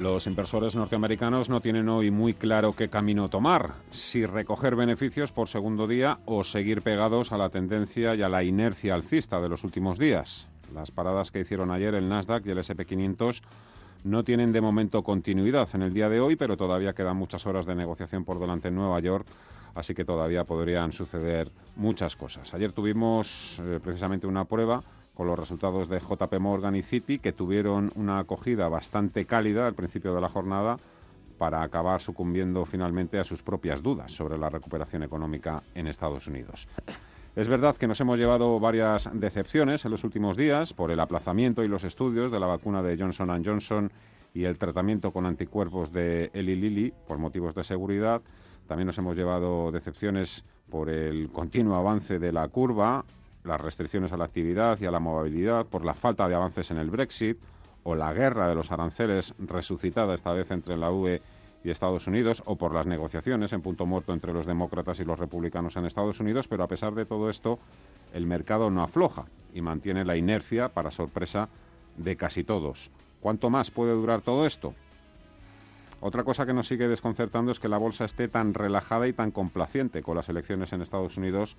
Los inversores norteamericanos no tienen hoy muy claro qué camino tomar, si recoger beneficios por segundo día o seguir pegados a la tendencia y a la inercia alcista de los últimos días. Las paradas que hicieron ayer el Nasdaq y el SP500 no tienen de momento continuidad en el día de hoy, pero todavía quedan muchas horas de negociación por delante en Nueva York, así que todavía podrían suceder muchas cosas. Ayer tuvimos eh, precisamente una prueba con los resultados de JP Morgan y Citi, que tuvieron una acogida bastante cálida al principio de la jornada para acabar sucumbiendo finalmente a sus propias dudas sobre la recuperación económica en Estados Unidos. Es verdad que nos hemos llevado varias decepciones en los últimos días por el aplazamiento y los estudios de la vacuna de Johnson Johnson y el tratamiento con anticuerpos de Eli Lilly por motivos de seguridad. También nos hemos llevado decepciones por el continuo avance de la curva las restricciones a la actividad y a la movilidad por la falta de avances en el Brexit o la guerra de los aranceles resucitada esta vez entre la UE y Estados Unidos o por las negociaciones en punto muerto entre los demócratas y los republicanos en Estados Unidos, pero a pesar de todo esto, el mercado no afloja y mantiene la inercia para sorpresa de casi todos. ¿Cuánto más puede durar todo esto? Otra cosa que nos sigue desconcertando es que la bolsa esté tan relajada y tan complaciente con las elecciones en Estados Unidos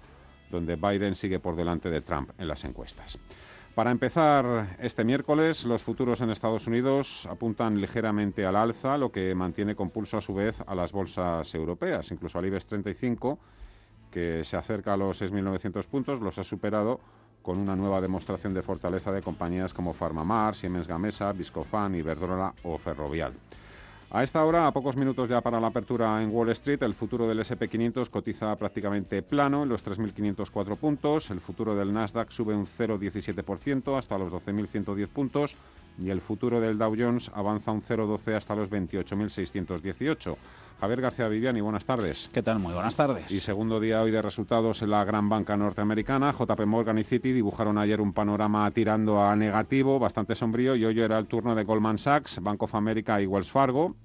donde Biden sigue por delante de Trump en las encuestas. Para empezar este miércoles, los futuros en Estados Unidos apuntan ligeramente al alza, lo que mantiene con pulso a su vez a las bolsas europeas, incluso al IBEX 35, que se acerca a los 6.900 puntos, los ha superado con una nueva demostración de fortaleza de compañías como Farmamar, Siemens Gamesa, Viscofan, Iberdrola o Ferrovial. A esta hora, a pocos minutos ya para la apertura en Wall Street, el futuro del SP500 cotiza prácticamente plano en los 3.504 puntos, el futuro del Nasdaq sube un 0,17% hasta los 12.110 puntos y el futuro del Dow Jones avanza un 0,12 hasta los 28.618. Javier García Viviani, buenas tardes. ¿Qué tal? Muy buenas tardes. Y segundo día hoy de resultados en la gran banca norteamericana, JP Morgan y Citi dibujaron ayer un panorama tirando a negativo, bastante sombrío, y hoy era el turno de Goldman Sachs, Bank of America y Wells Fargo.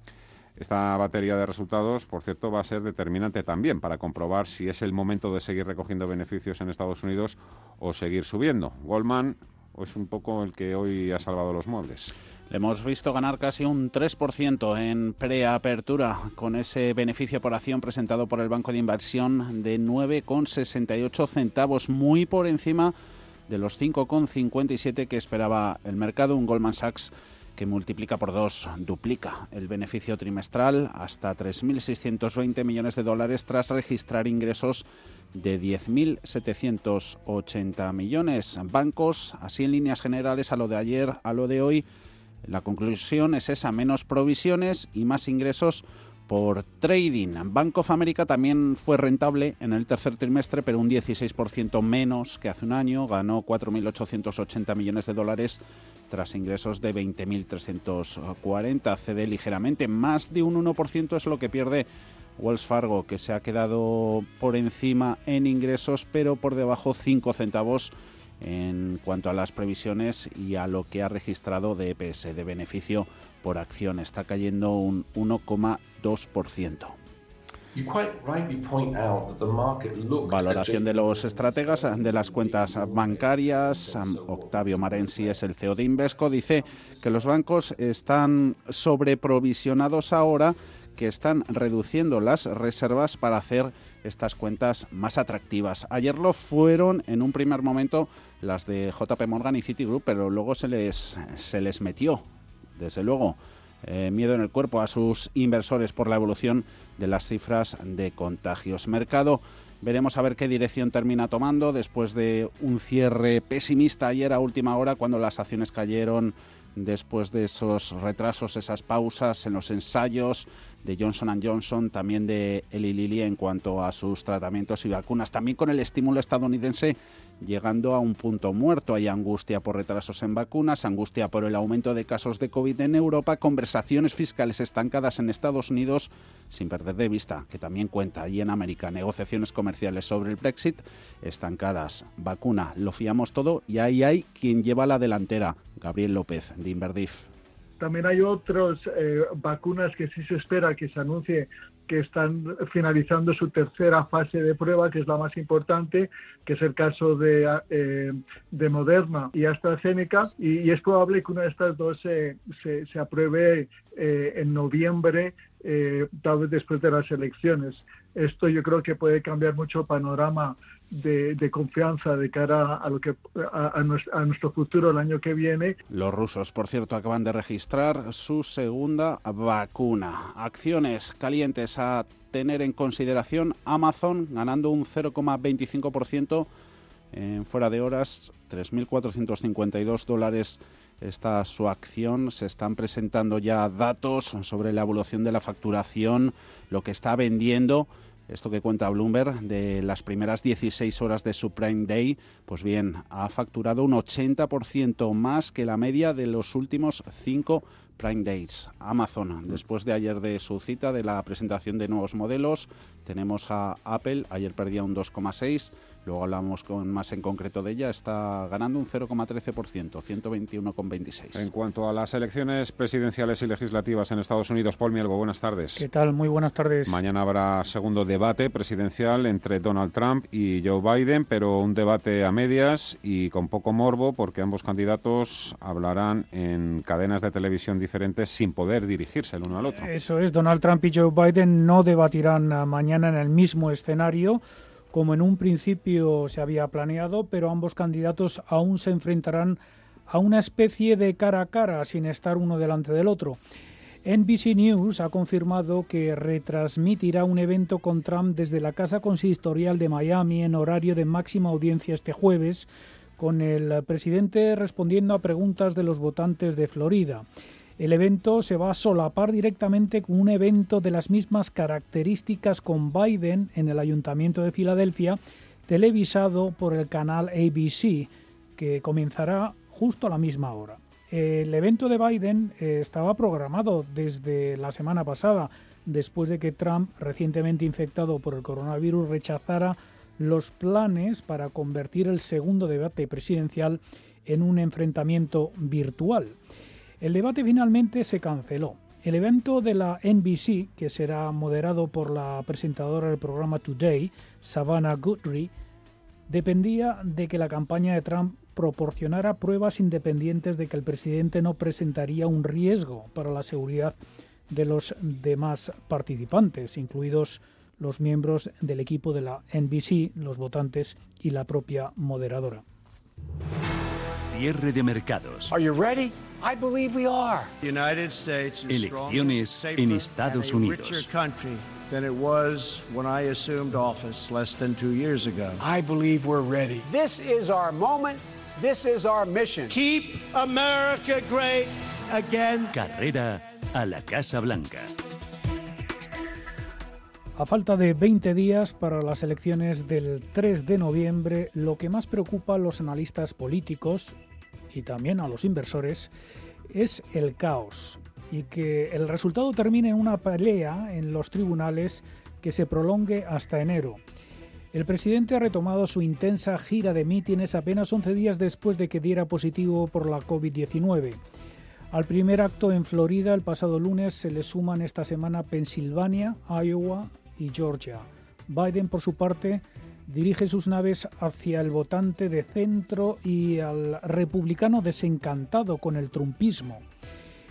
Esta batería de resultados, por cierto, va a ser determinante también para comprobar si es el momento de seguir recogiendo beneficios en Estados Unidos o seguir subiendo. Goldman es un poco el que hoy ha salvado los muebles. Le hemos visto ganar casi un 3% en preapertura con ese beneficio por acción presentado por el Banco de Inversión de 9,68 centavos, muy por encima de los 5,57 que esperaba el mercado. Un Goldman Sachs que multiplica por dos, duplica el beneficio trimestral hasta 3.620 millones de dólares tras registrar ingresos de 10.780 millones. Bancos, así en líneas generales a lo de ayer, a lo de hoy, la conclusión es esa, menos provisiones y más ingresos por trading. Bank of America también fue rentable en el tercer trimestre, pero un 16% menos que hace un año. Ganó 4.880 millones de dólares tras ingresos de 20.340. Cede ligeramente. Más de un 1% es lo que pierde Wells Fargo, que se ha quedado por encima en ingresos, pero por debajo 5 centavos en cuanto a las previsiones y a lo que ha registrado de EPS, de beneficio por acción. Está cayendo un 1,2%. Valoración de los estrategas de las cuentas bancarias. Octavio Marensi es el CEO de Invesco. Dice que los bancos están sobreprovisionados ahora, que están reduciendo las reservas para hacer estas cuentas más atractivas. Ayer lo fueron en un primer momento las de JP Morgan y Citigroup, pero luego se les, se les metió, desde luego, eh, miedo en el cuerpo a sus inversores por la evolución de las cifras de contagios. Mercado, veremos a ver qué dirección termina tomando después de un cierre pesimista ayer a última hora cuando las acciones cayeron después de esos retrasos, esas pausas en los ensayos de Johnson Johnson, también de Eli Lilly en cuanto a sus tratamientos y vacunas. También con el estímulo estadounidense llegando a un punto muerto. Hay angustia por retrasos en vacunas, angustia por el aumento de casos de COVID en Europa, conversaciones fiscales estancadas en Estados Unidos, sin perder de vista que también cuenta y en América negociaciones comerciales sobre el Brexit estancadas. Vacuna, lo fiamos todo y ahí hay quien lleva la delantera, Gabriel López de Inverdif. También hay otras eh, vacunas que sí se espera que se anuncie que están finalizando su tercera fase de prueba, que es la más importante, que es el caso de, eh, de Moderna y AstraZeneca, y, es probable que una de estas dos se, se, apruebe eh, en noviembre, tal vez después de las elecciones. Esto yo creo que puede cambiar mucho el panorama de, confianza de cara a lo que a, nuestro, futuro el año que viene. Los rusos, por cierto, acaban de registrar su segunda vacuna. Acciones calientes a tener en consideración. Amazon ganando un 0,25% en fuera de horas, 3.452 dólares está su acción. Se están presentando ya datos sobre la evolución de la facturación, lo que está vendiendo esto que cuenta Bloomberg de las primeras 16 horas de su Prime Day, pues bien, ha facturado un 80% más que la media de los últimos cinco Prime Days. Amazon, después de ayer de su cita de la presentación de nuevos modelos, tenemos a Apple, ayer perdía un 2,6%, Luego hablamos con más en concreto de ella. Está ganando un 0,13%, 121,26. En cuanto a las elecciones presidenciales y legislativas en Estados Unidos, Paul Mielgo, buenas tardes. ¿Qué tal? Muy buenas tardes. Mañana habrá segundo debate presidencial entre Donald Trump y Joe Biden, pero un debate a medias y con poco morbo porque ambos candidatos hablarán en cadenas de televisión diferentes sin poder dirigirse el uno al otro. Eso es, Donald Trump y Joe Biden no debatirán mañana en el mismo escenario como en un principio se había planeado, pero ambos candidatos aún se enfrentarán a una especie de cara a cara sin estar uno delante del otro. NBC News ha confirmado que retransmitirá un evento con Trump desde la Casa Consistorial de Miami en horario de máxima audiencia este jueves, con el presidente respondiendo a preguntas de los votantes de Florida. El evento se va a solapar directamente con un evento de las mismas características con Biden en el Ayuntamiento de Filadelfia, televisado por el canal ABC, que comenzará justo a la misma hora. El evento de Biden eh, estaba programado desde la semana pasada, después de que Trump, recientemente infectado por el coronavirus, rechazara los planes para convertir el segundo debate presidencial en un enfrentamiento virtual. El debate finalmente se canceló. El evento de la NBC, que será moderado por la presentadora del programa Today, Savannah Guthrie, dependía de que la campaña de Trump proporcionara pruebas independientes de que el presidente no presentaría un riesgo para la seguridad de los demás participantes, incluidos los miembros del equipo de la NBC, los votantes y la propia moderadora. Cierre de mercados. Are you ready? I believe we are. United States Elecciones en Estados Unidos. than it was when I assumed office less than two years ago. I believe we're ready. This is our moment. This is our mission. Keep America great again. Carrera a la Casa Blanca. A falta de 20 días para las elecciones del 3 de noviembre, lo que más preocupa a los analistas políticos y también a los inversores es el caos y que el resultado termine en una pelea en los tribunales que se prolongue hasta enero. El presidente ha retomado su intensa gira de mítines apenas 11 días después de que diera positivo por la COVID-19. Al primer acto en Florida el pasado lunes se le suman esta semana Pensilvania, Iowa, y Georgia. Biden, por su parte, dirige sus naves hacia el votante de centro y al republicano desencantado con el trumpismo.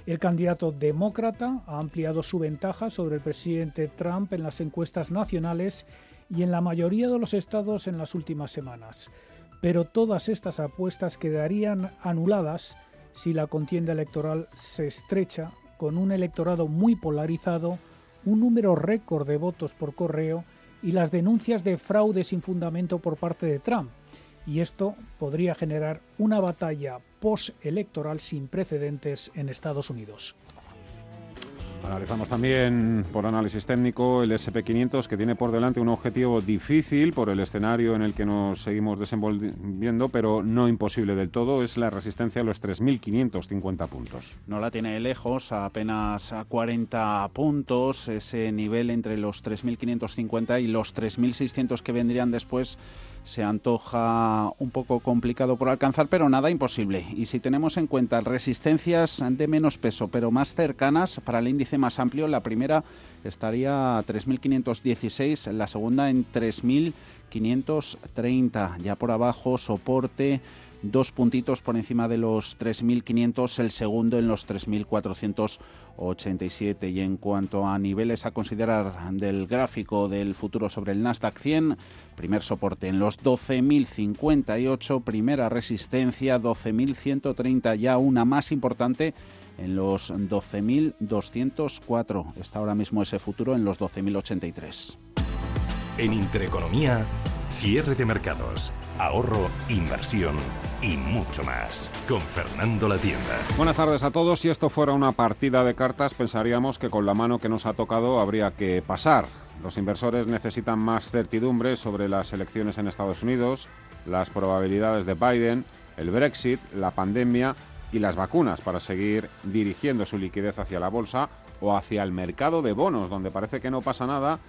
El candidato demócrata ha ampliado su ventaja sobre el presidente Trump en las encuestas nacionales y en la mayoría de los estados en las últimas semanas. Pero todas estas apuestas quedarían anuladas si la contienda electoral se estrecha con un electorado muy polarizado un número récord de votos por correo y las denuncias de fraude sin fundamento por parte de Trump. Y esto podría generar una batalla postelectoral sin precedentes en Estados Unidos. Analizamos también por análisis técnico el SP500 que tiene por delante un objetivo difícil por el escenario en el que nos seguimos desenvolviendo, pero no imposible del todo, es la resistencia a los 3.550 puntos. No la tiene lejos, apenas a 40 puntos, ese nivel entre los 3.550 y los 3.600 que vendrían después se antoja un poco complicado por alcanzar, pero nada imposible. Y si tenemos en cuenta resistencias de menos peso, pero más cercanas para el índice más amplio, la primera estaría a 3.516, la segunda en 3.530. Ya por abajo, soporte dos puntitos por encima de los 3.500, el segundo en los 3.487. Y en cuanto a niveles a considerar del gráfico del futuro sobre el Nasdaq 100, primer soporte en los 12.058, primera resistencia 12.130, ya una más importante en los 12.204. Está ahora mismo ese futuro en los 12.083. En Intereconomía, cierre de mercados ahorro, inversión y mucho más. Con Fernando La Tienda. Buenas tardes a todos. Si esto fuera una partida de cartas, pensaríamos que con la mano que nos ha tocado habría que pasar. Los inversores necesitan más certidumbre sobre las elecciones en Estados Unidos, las probabilidades de Biden, el Brexit, la pandemia y las vacunas para seguir dirigiendo su liquidez hacia la bolsa o hacia el mercado de bonos, donde parece que no pasa nada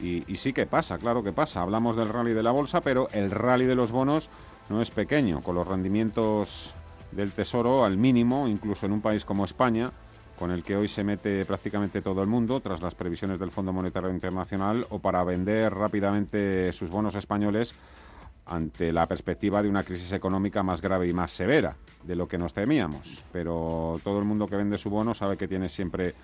y, sí que pasa, claro que pasa. Hablamos del rally de la bolsa, pero el rally de los bonos no es pequeño, con los rendimientos del tesoro al mínimo, incluso en un país como España, con el que hoy se mete prácticamente todo el mundo tras las previsiones del Fondo Monetario Internacional o para vender rápidamente sus bonos españoles ante la perspectiva de una crisis económica más grave y más severa de lo que nos temíamos. Pero todo el mundo que vende su bono sabe que tiene siempre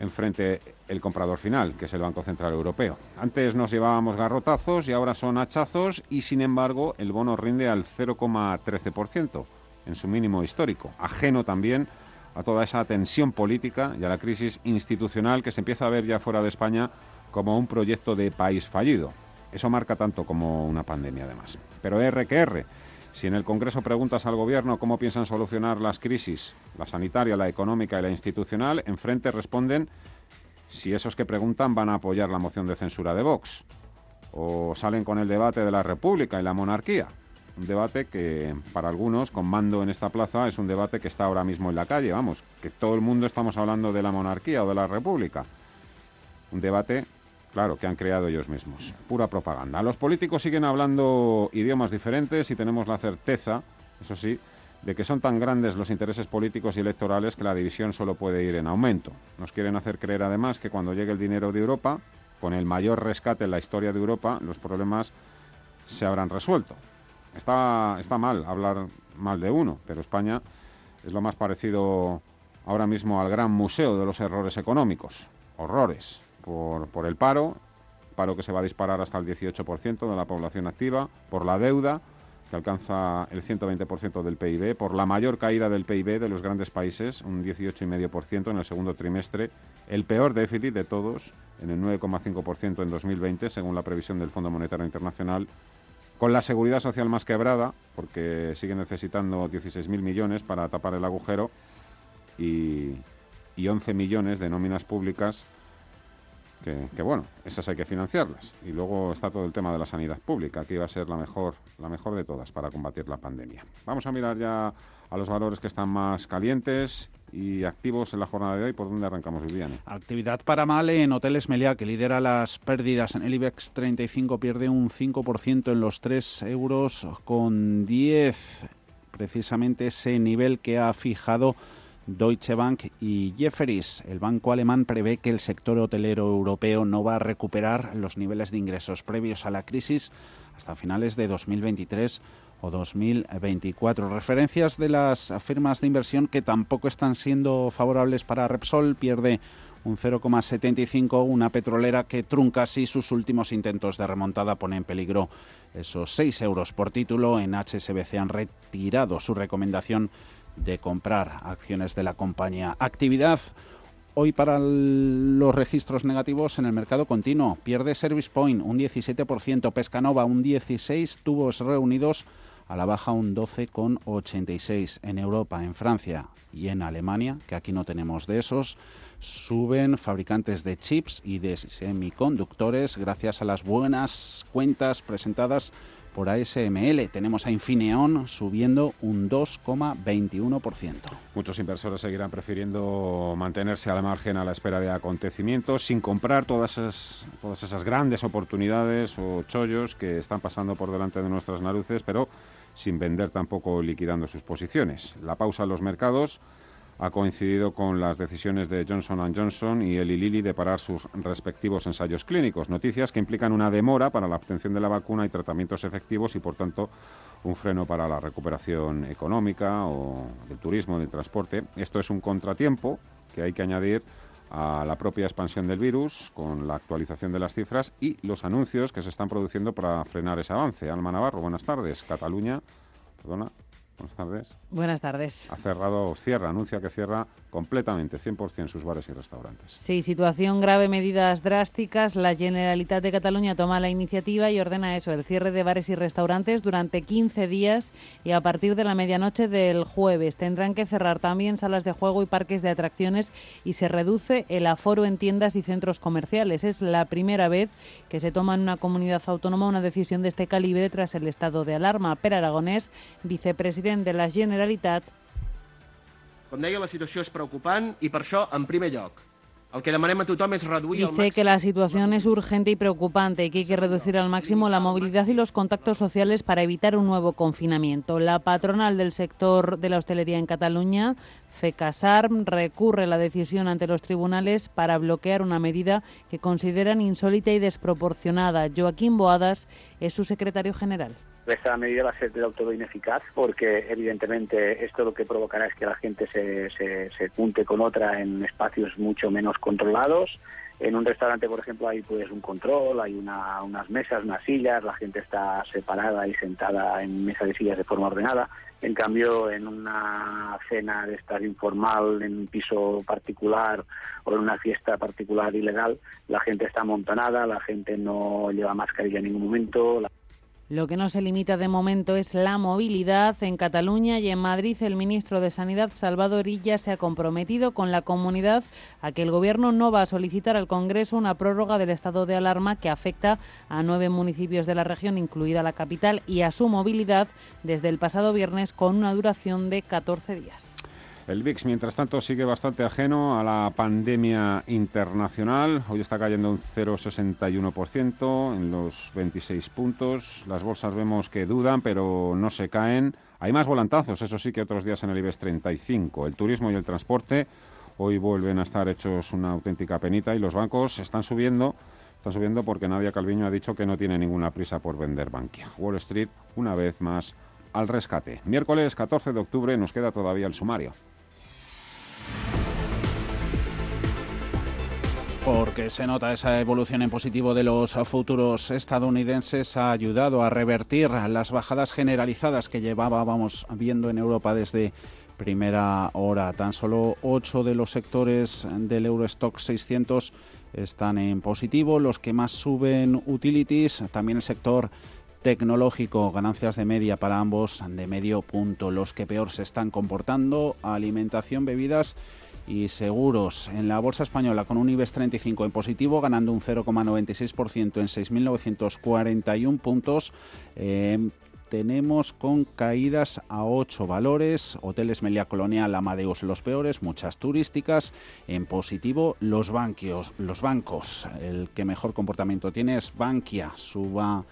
enfrente el comprador final, que es el Banco Central Europeo. Antes nos llevábamos garrotazos y ahora son hachazos y sin embargo el bono rinde al 0,13% en su mínimo histórico, ajeno también a toda esa tensión política y a la crisis institucional que se empieza a ver ya fuera de España como un proyecto de país fallido. Eso marca tanto como una pandemia además. Pero R que R, si en el Congreso preguntas al Gobierno cómo piensan solucionar las crisis, la sanitaria, la económica y la institucional, enfrente responden si esos que preguntan van a apoyar la moción de censura de Vox o salen con el debate de la República y la monarquía. Un debate que para algunos, con mando en esta plaza, es un debate que está ahora mismo en la calle, vamos, que todo el mundo estamos hablando de la monarquía o de la República. Un debate Claro, que han creado ellos mismos. Pura propaganda. Los políticos siguen hablando idiomas diferentes y tenemos la certeza, eso sí, de que son tan grandes los intereses políticos y electorales que la división solo puede ir en aumento. Nos quieren hacer creer además que cuando llegue el dinero de Europa, con el mayor rescate en la historia de Europa, los problemas se habrán resuelto. Está, está mal hablar mal de uno, pero España es lo más parecido ahora mismo al gran museo de los errores económicos. Horrores por, el paro, paro que se va a disparar hasta el 18% de la población activa, por la deuda, que alcanza el 120% del PIB, por la mayor caída del PIB de los grandes países, un 18,5% en el segundo trimestre, el peor déficit de todos, en el 9,5% en 2020, según la previsión del Fondo Monetario Internacional, con la seguridad social más quebrada, porque sigue necesitando 16.000 millones para tapar el agujero, y, y 11 millones de nóminas públicas que, bueno, esas hay que financiarlas. Y luego está todo el tema de la sanidad pública, que iba a ser la mejor, la mejor de todas para combatir la pandemia. Vamos a mirar ya a los valores que están más calientes y activos en la jornada de hoy. ¿Por dónde arrancamos, Viviane? Actividad para Male en Hoteles Meliá, que lidera las pérdidas en el IBEX 35, pierde un 5% en los 3 euros con 10, precisamente ese nivel que ha fijado Deutsche Bank y Jefferies. El banco alemán prevé que el sector hotelero europeo no va a recuperar los niveles de ingresos previos a la crisis hasta finales de 2023 o 2024. Referencias de las firmas de inversión que tampoco están siendo favorables para Repsol. Pierde un 0,75, una petrolera que trunca así sus últimos intentos de remontada, pone en peligro esos 6 euros por título. En HSBC han retirado su recomendación de comprar acciones de la compañía. Actividad hoy para los registros negativos en el mercado continuo. Pierde Service Point un 17%, Pescanova un 16%, tubos reunidos a la baja un 12,86. En Europa, en Francia y en Alemania, que aquí no tenemos de esos, suben fabricantes de chips y de semiconductores gracias a las buenas cuentas presentadas por ASML. Tenemos a Infineon subiendo un 2,21%. Muchos inversores seguirán prefiriendo mantenerse a la margen a la espera de acontecimientos sin comprar todas esas, todas esas grandes oportunidades o chollos que están pasando por delante de nuestras narices, pero sin vender tampoco liquidando sus posiciones. La pausa en los mercados ha coincidido con las decisiones de Johnson Johnson y Eli Lilly de parar sus respectivos ensayos clínicos. Noticias que implican una demora para la obtención de la vacuna y tratamientos efectivos y, por tanto, un freno para la recuperación económica o del turismo, del transporte. Esto es un contratiempo que hay que añadir a la propia expansión del virus con la actualización de las cifras y los anuncios que se están produciendo para frenar ese avance. Alma Navarro, buenas tardes. Cataluña, perdona, Buenas tardes. Buenas tardes. Ha cerrado, cierra, anuncia que cierra completamente, 100% sus bares y restaurantes. Sí, situación grave, medidas drásticas. La Generalitat de Cataluña toma la iniciativa y ordena eso, el cierre de bares y restaurantes durante 15 días y a partir de la medianoche del jueves. Tendrán que cerrar también salas de juego y parques de atracciones y se reduce el aforo en tiendas y centros comerciales. Es la primera vez que se toma en una comunidad autónoma una decisión de este calibre tras el estado de alarma. Per Aragonés, vicepresidente de la Generalitat. Com deia, la situació és preocupant i per això, en primer lloc, el que demanem a tothom és reduir Dice que la situación es urgente y preocupante y que hay que reducir al máximo la movilidad y los contactos sociales para evitar un nuevo confinamiento. La patronal del sector de la hostelería en Cataluña, FECASARM, recurre la decisión ante los tribunales para bloquear una medida que consideran insólita y desproporcionada. Joaquín Boadas es su secretario general. Esta medida va a ser del todo ineficaz porque evidentemente esto lo que provocará es que la gente se, se, se junte con otra en espacios mucho menos controlados. En un restaurante, por ejemplo, hay pues un control, hay una, unas mesas, unas sillas, la gente está separada y sentada en mesas de sillas de forma ordenada. En cambio, en una cena de estar informal, en un piso particular o en una fiesta particular ilegal, la gente está amontonada, la gente no lleva mascarilla en ningún momento. La... Lo que no se limita de momento es la movilidad. En Cataluña y en Madrid, el ministro de Sanidad, Salvador Illa, se ha comprometido con la comunidad a que el Gobierno no va a solicitar al Congreso una prórroga del estado de alarma que afecta a nueve municipios de la región, incluida la capital, y a su movilidad desde el pasado viernes con una duración de 14 días. El VIX, mientras tanto, sigue bastante ajeno a la pandemia internacional. Hoy está cayendo un 0,61% en los 26 puntos. Las bolsas vemos que dudan, pero no se caen. Hay más volantazos, eso sí, que otros días en el IBEX 35. El turismo y el transporte hoy vuelven a estar hechos una auténtica penita y los bancos están subiendo. Están subiendo porque Nadia Calviño ha dicho que no tiene ninguna prisa por vender Bankia. Wall Street, una vez más, al rescate. Miércoles 14 de octubre nos queda todavía el sumario. Porque se nota esa evolución en positivo de los futuros estadounidenses, ha ayudado a revertir las bajadas generalizadas que llevábamos viendo en Europa desde primera hora. Tan solo 8 de los sectores del Eurostock 600 están en positivo, los que más suben utilities, también el sector tecnológico, ganancias de media para ambos de medio punto, los que peor se están comportando, alimentación, bebidas y seguros. En la bolsa española con un IBEX 35 en positivo, ganando un 0,96% en 6.941 puntos. Eh, tenemos con caídas a 8 valores, hoteles Melia Colonial, Amadeus los peores, muchas turísticas, en positivo los banquios, los bancos, el que mejor comportamiento tiene es Bankia, suba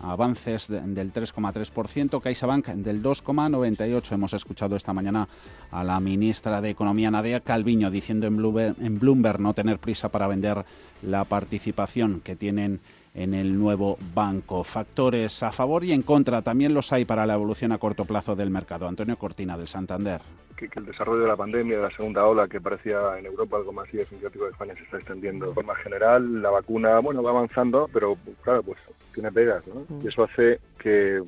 avances del 3,3%, CaixaBank del 2,98%. Hemos escuchado esta mañana a la ministra de Economía, Nadia Calviño, diciendo en Bloomberg, en Bloomberg no tener prisa para vender la participación que tienen en el nuevo banco. Factores a favor y en contra también los hay para la evolución a corto plazo del mercado. Antonio Cortina, del Santander que, el desarrollo de la pandemia, de la segunda ola, que parecía en Europa algo más significativo de España, se está extendiendo. De forma general, la vacuna, bueno, va avanzando, pero claro, pues tiene pegas, ¿no? Y eso hace que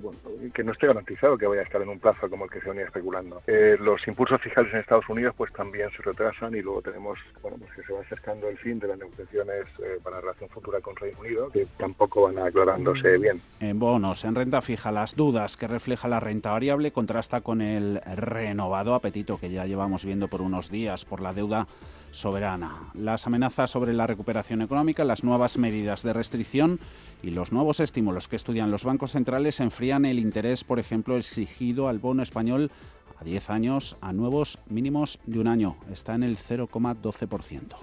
bueno, que no esté garantizado que vaya a estar en un plazo como el que se venía especulando. Eh, los impulsos fiscales en Estados Unidos pues también se retrasan y luego tenemos bueno pues que se va acercando el fin de las negociaciones eh, para la relación futura con Reino Unido que tampoco van aclarándose bien. En bonos, en renta fija, las dudas que refleja la renta variable contrasta con el renovado apetito que ya llevamos viendo por unos días por la deuda soberana. Las amenazas sobre la recuperación económica, las nuevas medidas de restricción y los nuevos estímulos que estudian los bancos centrales enfrían el interés, por ejemplo, exigido al bono español a 10 años a nuevos mínimos de un año. Está en el 0,12%.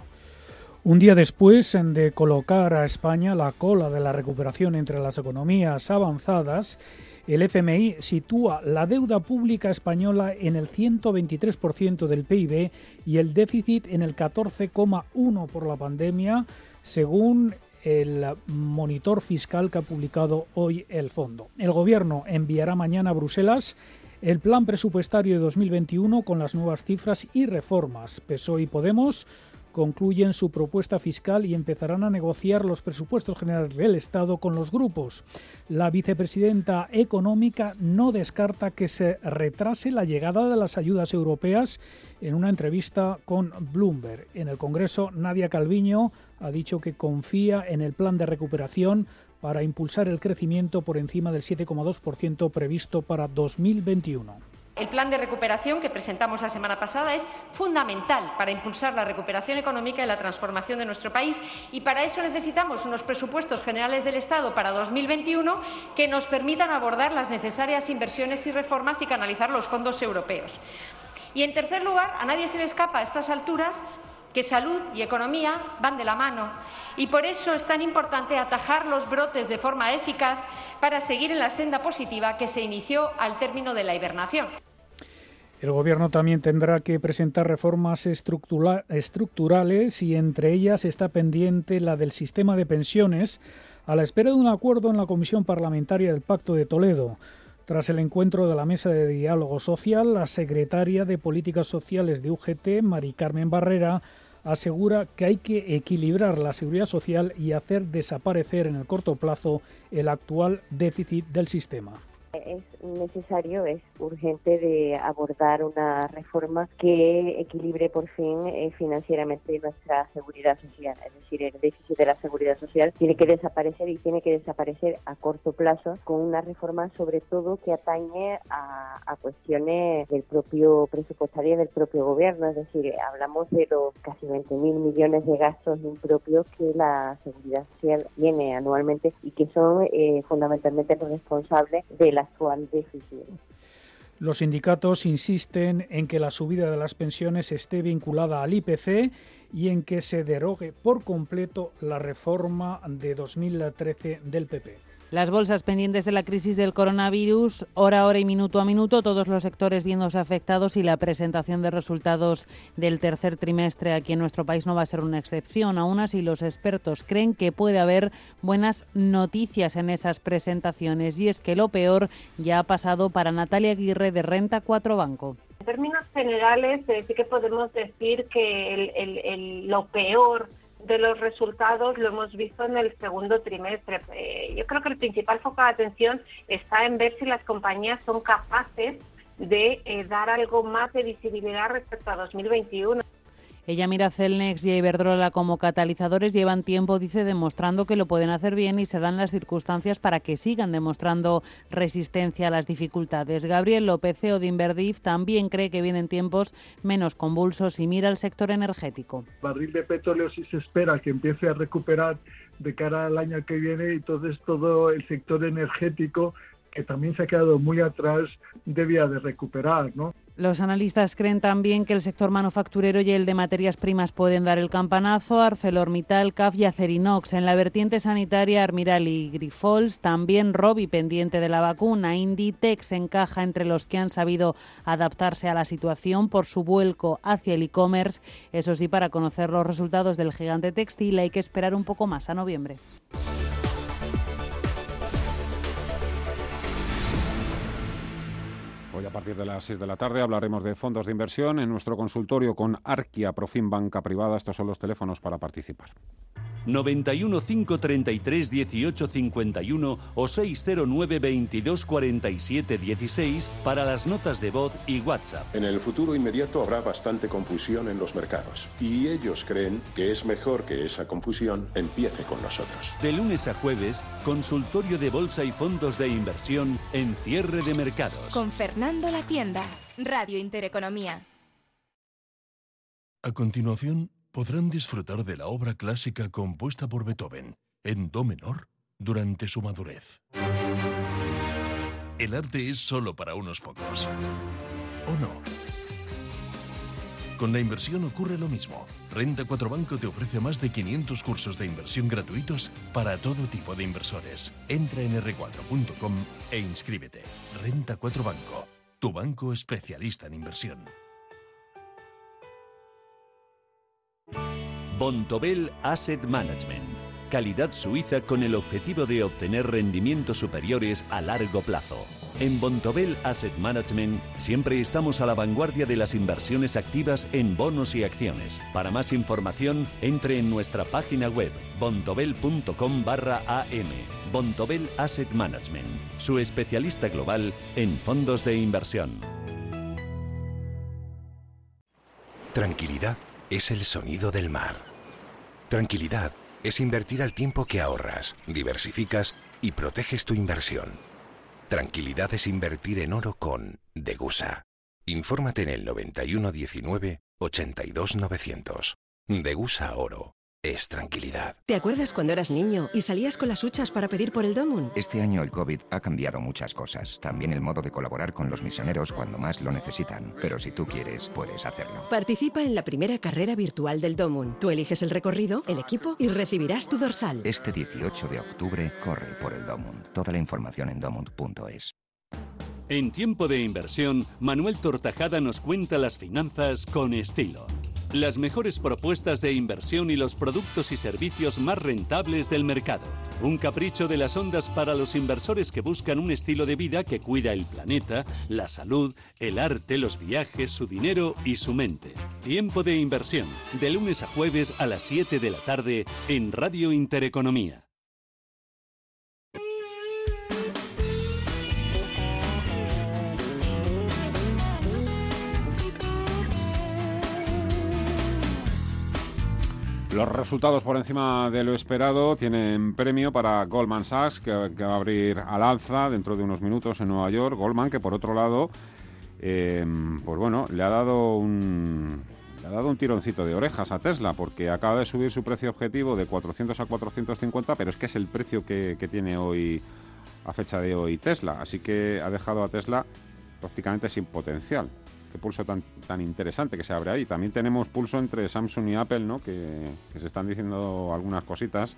Un día después de colocar a España la cola de la recuperación entre las economías avanzadas, el FMI sitúa la deuda pública española en el 123% del PIB y el déficit en el 14,1% por la pandemia, según el monitor fiscal que ha publicado hoy el fondo. El Gobierno enviará mañana a Bruselas el plan presupuestario de 2021 con las nuevas cifras y reformas. PSOE y Podemos concluyen su propuesta fiscal y empezarán a negociar los presupuestos generales del Estado con los grupos. La vicepresidenta económica no descarta que se retrase la llegada de las ayudas europeas en una entrevista con Bloomberg. En el Congreso, Nadia Calviño ha dicho que confía en el plan de recuperación para impulsar el crecimiento por encima del 7,2% previsto para 2021. El plan de recuperación que presentamos la semana pasada es fundamental para impulsar la recuperación económica y la transformación de nuestro país y para eso necesitamos unos presupuestos generales del Estado para 2021 que nos permitan abordar las necesarias inversiones y reformas y canalizar los fondos europeos. Y, en tercer lugar, a nadie se le escapa a estas alturas que salud y economía van de la mano y por eso es tan importante atajar los brotes de forma eficaz para seguir en la senda positiva que se inició al término de la hibernación. El Gobierno también tendrá que presentar reformas estructurales y entre ellas está pendiente la del sistema de pensiones a la espera de un acuerdo en la Comisión Parlamentaria del Pacto de Toledo. Tras el encuentro de la Mesa de Diálogo Social, la secretaria de Políticas Sociales de UGT, Mari Carmen Barrera, asegura que hay que equilibrar la seguridad social y hacer desaparecer en el corto plazo el actual déficit del sistema es necesario, es urgente de abordar una reforma que equilibre por fin eh, financieramente nuestra seguridad social. Es decir, el déficit de la seguridad social tiene que desaparecer y tiene que desaparecer a corto plazo con una reforma sobre todo que atañe a, a cuestiones del propio presupuestario del propio gobierno. Es decir, hablamos de los casi 20.000 millones de gastos impropios que la seguridad social tiene anualmente y que son eh, fundamentalmente los responsables de la actual Los sindicatos insisten en que la subida de las pensiones esté vinculada al IPC y en que se derogue por completo la reforma de 2013 del PP. Las bolsas pendientes de la crisis del coronavirus, hora a hora y minuto a minuto, todos los sectores viéndose afectados y la presentación de resultados del tercer trimestre aquí en nuestro país no va a ser una excepción. Aún así, los expertos creen que puede haber buenas noticias en esas presentaciones y es que lo peor ya ha pasado para Natalia Aguirre de Renta 4 Banco. En términos generales, eh, sí que podemos decir que lo peor de los resultados lo hemos visto en el segundo trimestre. Eh, yo creo que el principal foco de atención está en ver si las compañías son capaces de eh, dar algo más de visibilidad respecto a 2021. Ella mira a Celnex y a Iberdrola como catalizadores, llevan tiempo, dice, demostrando que lo pueden hacer bien y se dan las circunstancias para que sigan demostrando resistencia a las dificultades. Gabriel López, CEO de también cree que vienen tiempos menos convulsos y mira al sector energético. Barril de petróleo sí se espera que empiece a recuperar de cara al año que viene y entonces todo el sector energético que también se ha quedado muy atrás, debía de recuperar, ¿no? Los analistas creen también que el sector manufacturero y el de materias primas pueden dar el campanazo. ArcelorMittal, CAF y Acerinox. En la vertiente sanitaria, Armiral y Grifols. También Robi, pendiente de la vacuna. Inditex encaja entre los que han sabido adaptarse a la situación por su vuelco hacia el e-commerce. Eso sí, para conocer los resultados del gigante textil hay que esperar un poco más a noviembre. Partir de las 6 de la tarde hablaremos de fondos de inversión en nuestro consultorio con Arquia Profim Banca Privada. Estos son los teléfonos para participar. 91 533 18 51 o 609 22 47 16 para las notas de voz y WhatsApp. En el futuro inmediato habrá bastante confusión en los mercados y ellos creen que es mejor que esa confusión empiece con nosotros. De lunes a jueves, consultorio de bolsa y fondos de inversión en cierre de mercados. Con Fernando La Tienda, Radio Intereconomía. A continuación, podrán disfrutar de la obra clásica compuesta por Beethoven en Do menor durante su madurez. El arte es solo para unos pocos. ¿O no? Con la inversión ocurre lo mismo. Renta 4 Banco te ofrece más de 500 cursos de inversión gratuitos para todo tipo de inversores. Entra en r4.com e inscríbete. Renta 4 Banco, tu banco especialista en inversión. Bontobel Asset Management. Calidad suiza con el objetivo de obtener rendimientos superiores a largo plazo. En Bontobel Asset Management siempre estamos a la vanguardia de las inversiones activas en bonos y acciones. Para más información, entre en nuestra página web bontobel.com barra am. Bontobel Asset Management, su especialista global en fondos de inversión. Tranquilidad es el sonido del mar. Tranquilidad es invertir al tiempo que ahorras, diversificas y proteges tu inversión. Tranquilidad es invertir en oro con Degusa. Infórmate en el 9119 82900. Degusa Oro es tranquilidad. ¿Te acuerdas cuando eras niño y salías con las huchas para pedir por el Domun? Este año el COVID ha cambiado muchas cosas. También el modo de colaborar con los misioneros cuando más lo necesitan. Pero si tú quieres, puedes hacerlo. Participa en la primera carrera virtual del Domun. Tú eliges el recorrido, el equipo y recibirás tu dorsal. Este 18 de octubre, corre por el Domun. Toda la información en domund.es. En tiempo de inversión, Manuel Tortajada nos cuenta las finanzas con estilo. Las mejores propuestas de inversión y los productos y servicios más rentables del mercado. Un capricho de las ondas para los inversores que buscan un estilo de vida que cuida el planeta, la salud, el arte, los viajes, su dinero y su mente. Tiempo de inversión, de lunes a jueves a las 7 de la tarde en Radio Intereconomía. Los resultados por encima de lo esperado tienen premio para Goldman Sachs, que, va a abrir al alza dentro de unos minutos en Nueva York. Goldman, que por otro lado, eh, pues bueno, le ha dado un le ha dado un tironcito de orejas a Tesla porque acaba de subir su precio objetivo de 400 a 450, pero es que es el precio que, que tiene hoy a fecha de hoy Tesla, así que ha dejado a Tesla prácticamente sin potencial qué pulso tan, tan interesante que se abre ahí. También tenemos pulso entre Samsung y Apple, ¿no? que, se están diciendo algunas cositas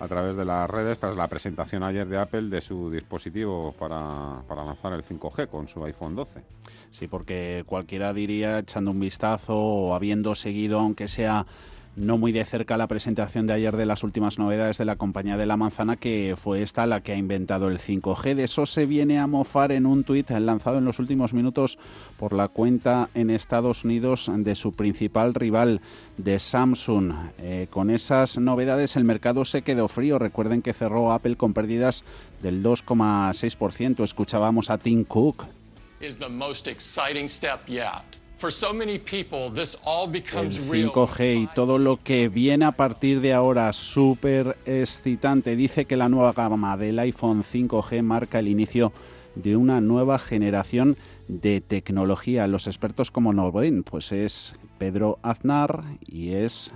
a través de las redes tras la presentación ayer de Apple de su dispositivo para, para, lanzar el 5G con su iPhone 12. Sí, porque cualquiera diría, echando un vistazo o habiendo seguido, aunque sea no muy de cerca la presentación de ayer de las últimas novedades de la compañía de la manzana, que fue esta la que ha inventado el 5G. De eso se viene a mofar en un tuit lanzado en los últimos minutos por la cuenta en Estados Unidos de su principal rival de Samsung. Eh, con esas novedades el mercado se quedó frío. Recuerden que cerró Apple con pérdidas del 2,6%. Escuchábamos a Tim Cook. El 5G y todo lo que viene a partir de ahora súper excitante. Dice que la nueva gama del iPhone 5G marca el inicio de una nueva generación de tecnología. Los expertos como no ven, pues es Pedro Aznar y es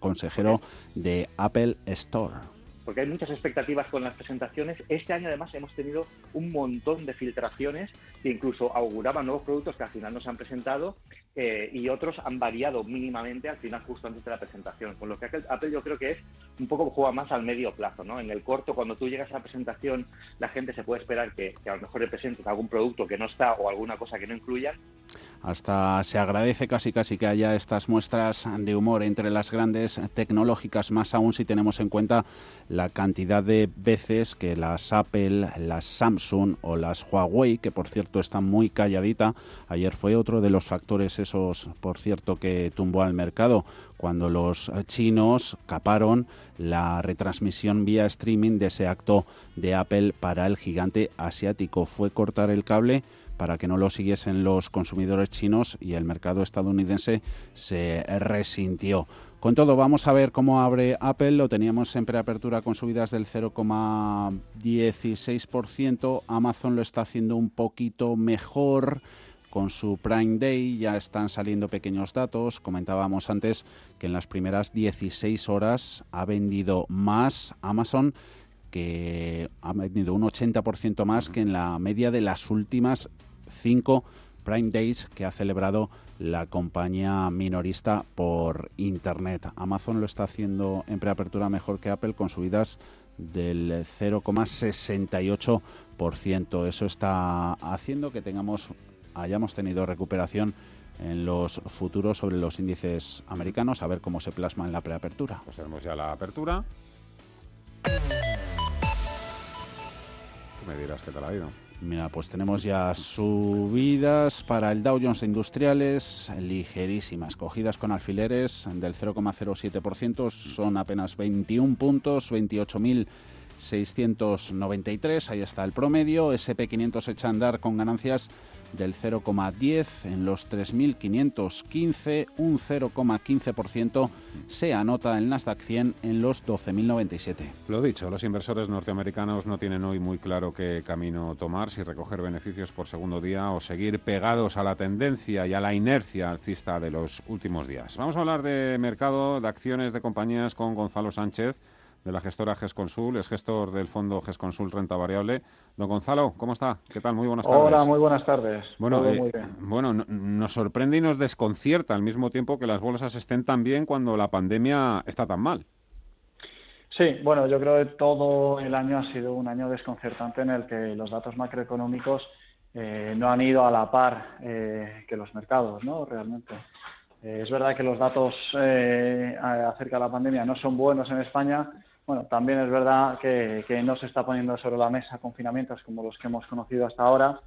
consejero de Apple Store porque hay muchas expectativas con las presentaciones. Este año además hemos tenido un montón de filtraciones que incluso auguraban nuevos productos que al final nos han presentado eh, y otros han variado mínimamente al final justo antes de la presentación. Con lo que Apple yo creo que es un poco juega más al medio plazo. ¿no? En el corto, cuando tú llegas a la presentación, la gente se puede esperar que, a lo mejor le presentes algún producto que no está o alguna cosa que no incluyan. Hasta se agradece casi casi que haya estas muestras de humor entre las grandes tecnológicas, más aún si tenemos en cuenta la cantidad de veces que las Apple, las Samsung o las Huawei, que por cierto están muy calladita, ayer fue otro de los factores esos, por cierto, que tumbó al mercado cuando los chinos caparon la retransmisión vía streaming de ese acto de Apple para el gigante asiático. Fue cortar el cable para que no lo siguiesen los consumidores chinos y el mercado estadounidense se resintió. Con todo, vamos a ver cómo abre Apple. Lo teníamos en preapertura con subidas del 0,16%. Amazon lo está haciendo un poquito mejor con su Prime Day. Ya están saliendo pequeños datos. Comentábamos antes que en las primeras 16 horas ha vendido más Amazon que ha vendido un 80% más que en la media de las últimas cinco Prime Days que ha celebrado la compañía minorista por Internet. Amazon lo está haciendo en preapertura mejor que Apple con subidas del 0,68%. Eso está haciendo que tengamos, hayamos tenido recuperación en los futuros sobre los índices americanos, a ver cómo se plasma en la preapertura. Pues tenemos ya la apertura. me dirás qué tal ha ido. Mira, pues tenemos ya subidas para el Dow Jones Industriales ligerísimas, cogidas con alfileres del 0,07%, son apenas 21 puntos, 28.693, ahí está el promedio, SP500 echa a andar con ganancias del 0,10 en los 3.515, un 0,15% se anota el Nasdaq 100 en los 12.097. Lo dicho, los inversores norteamericanos no tienen hoy muy claro qué camino tomar, si recoger beneficios por segundo día o seguir pegados a la tendencia y a la inercia alcista de los últimos días. Vamos a hablar de mercado, de acciones de compañías con Gonzalo Sánchez de la gestora GESConsul, es gestor del fondo GESConsul Renta Variable. Don Gonzalo, ¿cómo está? ¿Qué tal? Muy buenas tardes. Hola, muy buenas tardes. Bueno, eh, bueno nos sorprende y nos desconcierta al mismo tiempo que las bolsas estén tan bien cuando la pandemia está tan mal. Sí, bueno, yo creo que todo el año ha sido un año desconcertante en el que los datos macroeconómicos eh, no han ido a la par eh, que los mercados, ¿no? Realmente. es verdad que los datos acerca de la pandemia no son buenos en España, bueno, también es verdad que, no se está poniendo sobre la mesa confinamientos como los que hemos conocido hasta ahora.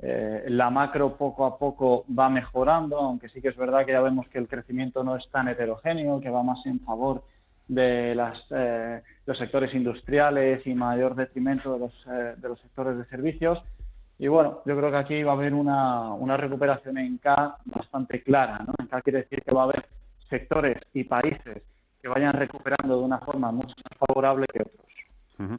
Eh, la macro poco a poco va mejorando, aunque sí que es verdad que ya vemos que el crecimiento no es tan heterogéneo, que va más en favor de las, eh, los sectores industriales y mayor detrimento de los, eh, de los sectores de servicios. Y bueno, yo creo que aquí va a haber una, recuperación en K bastante clara. ¿no? En K quiere decir que va a haber sectores y países que vayan recuperando de una forma mucho más favorable que otros.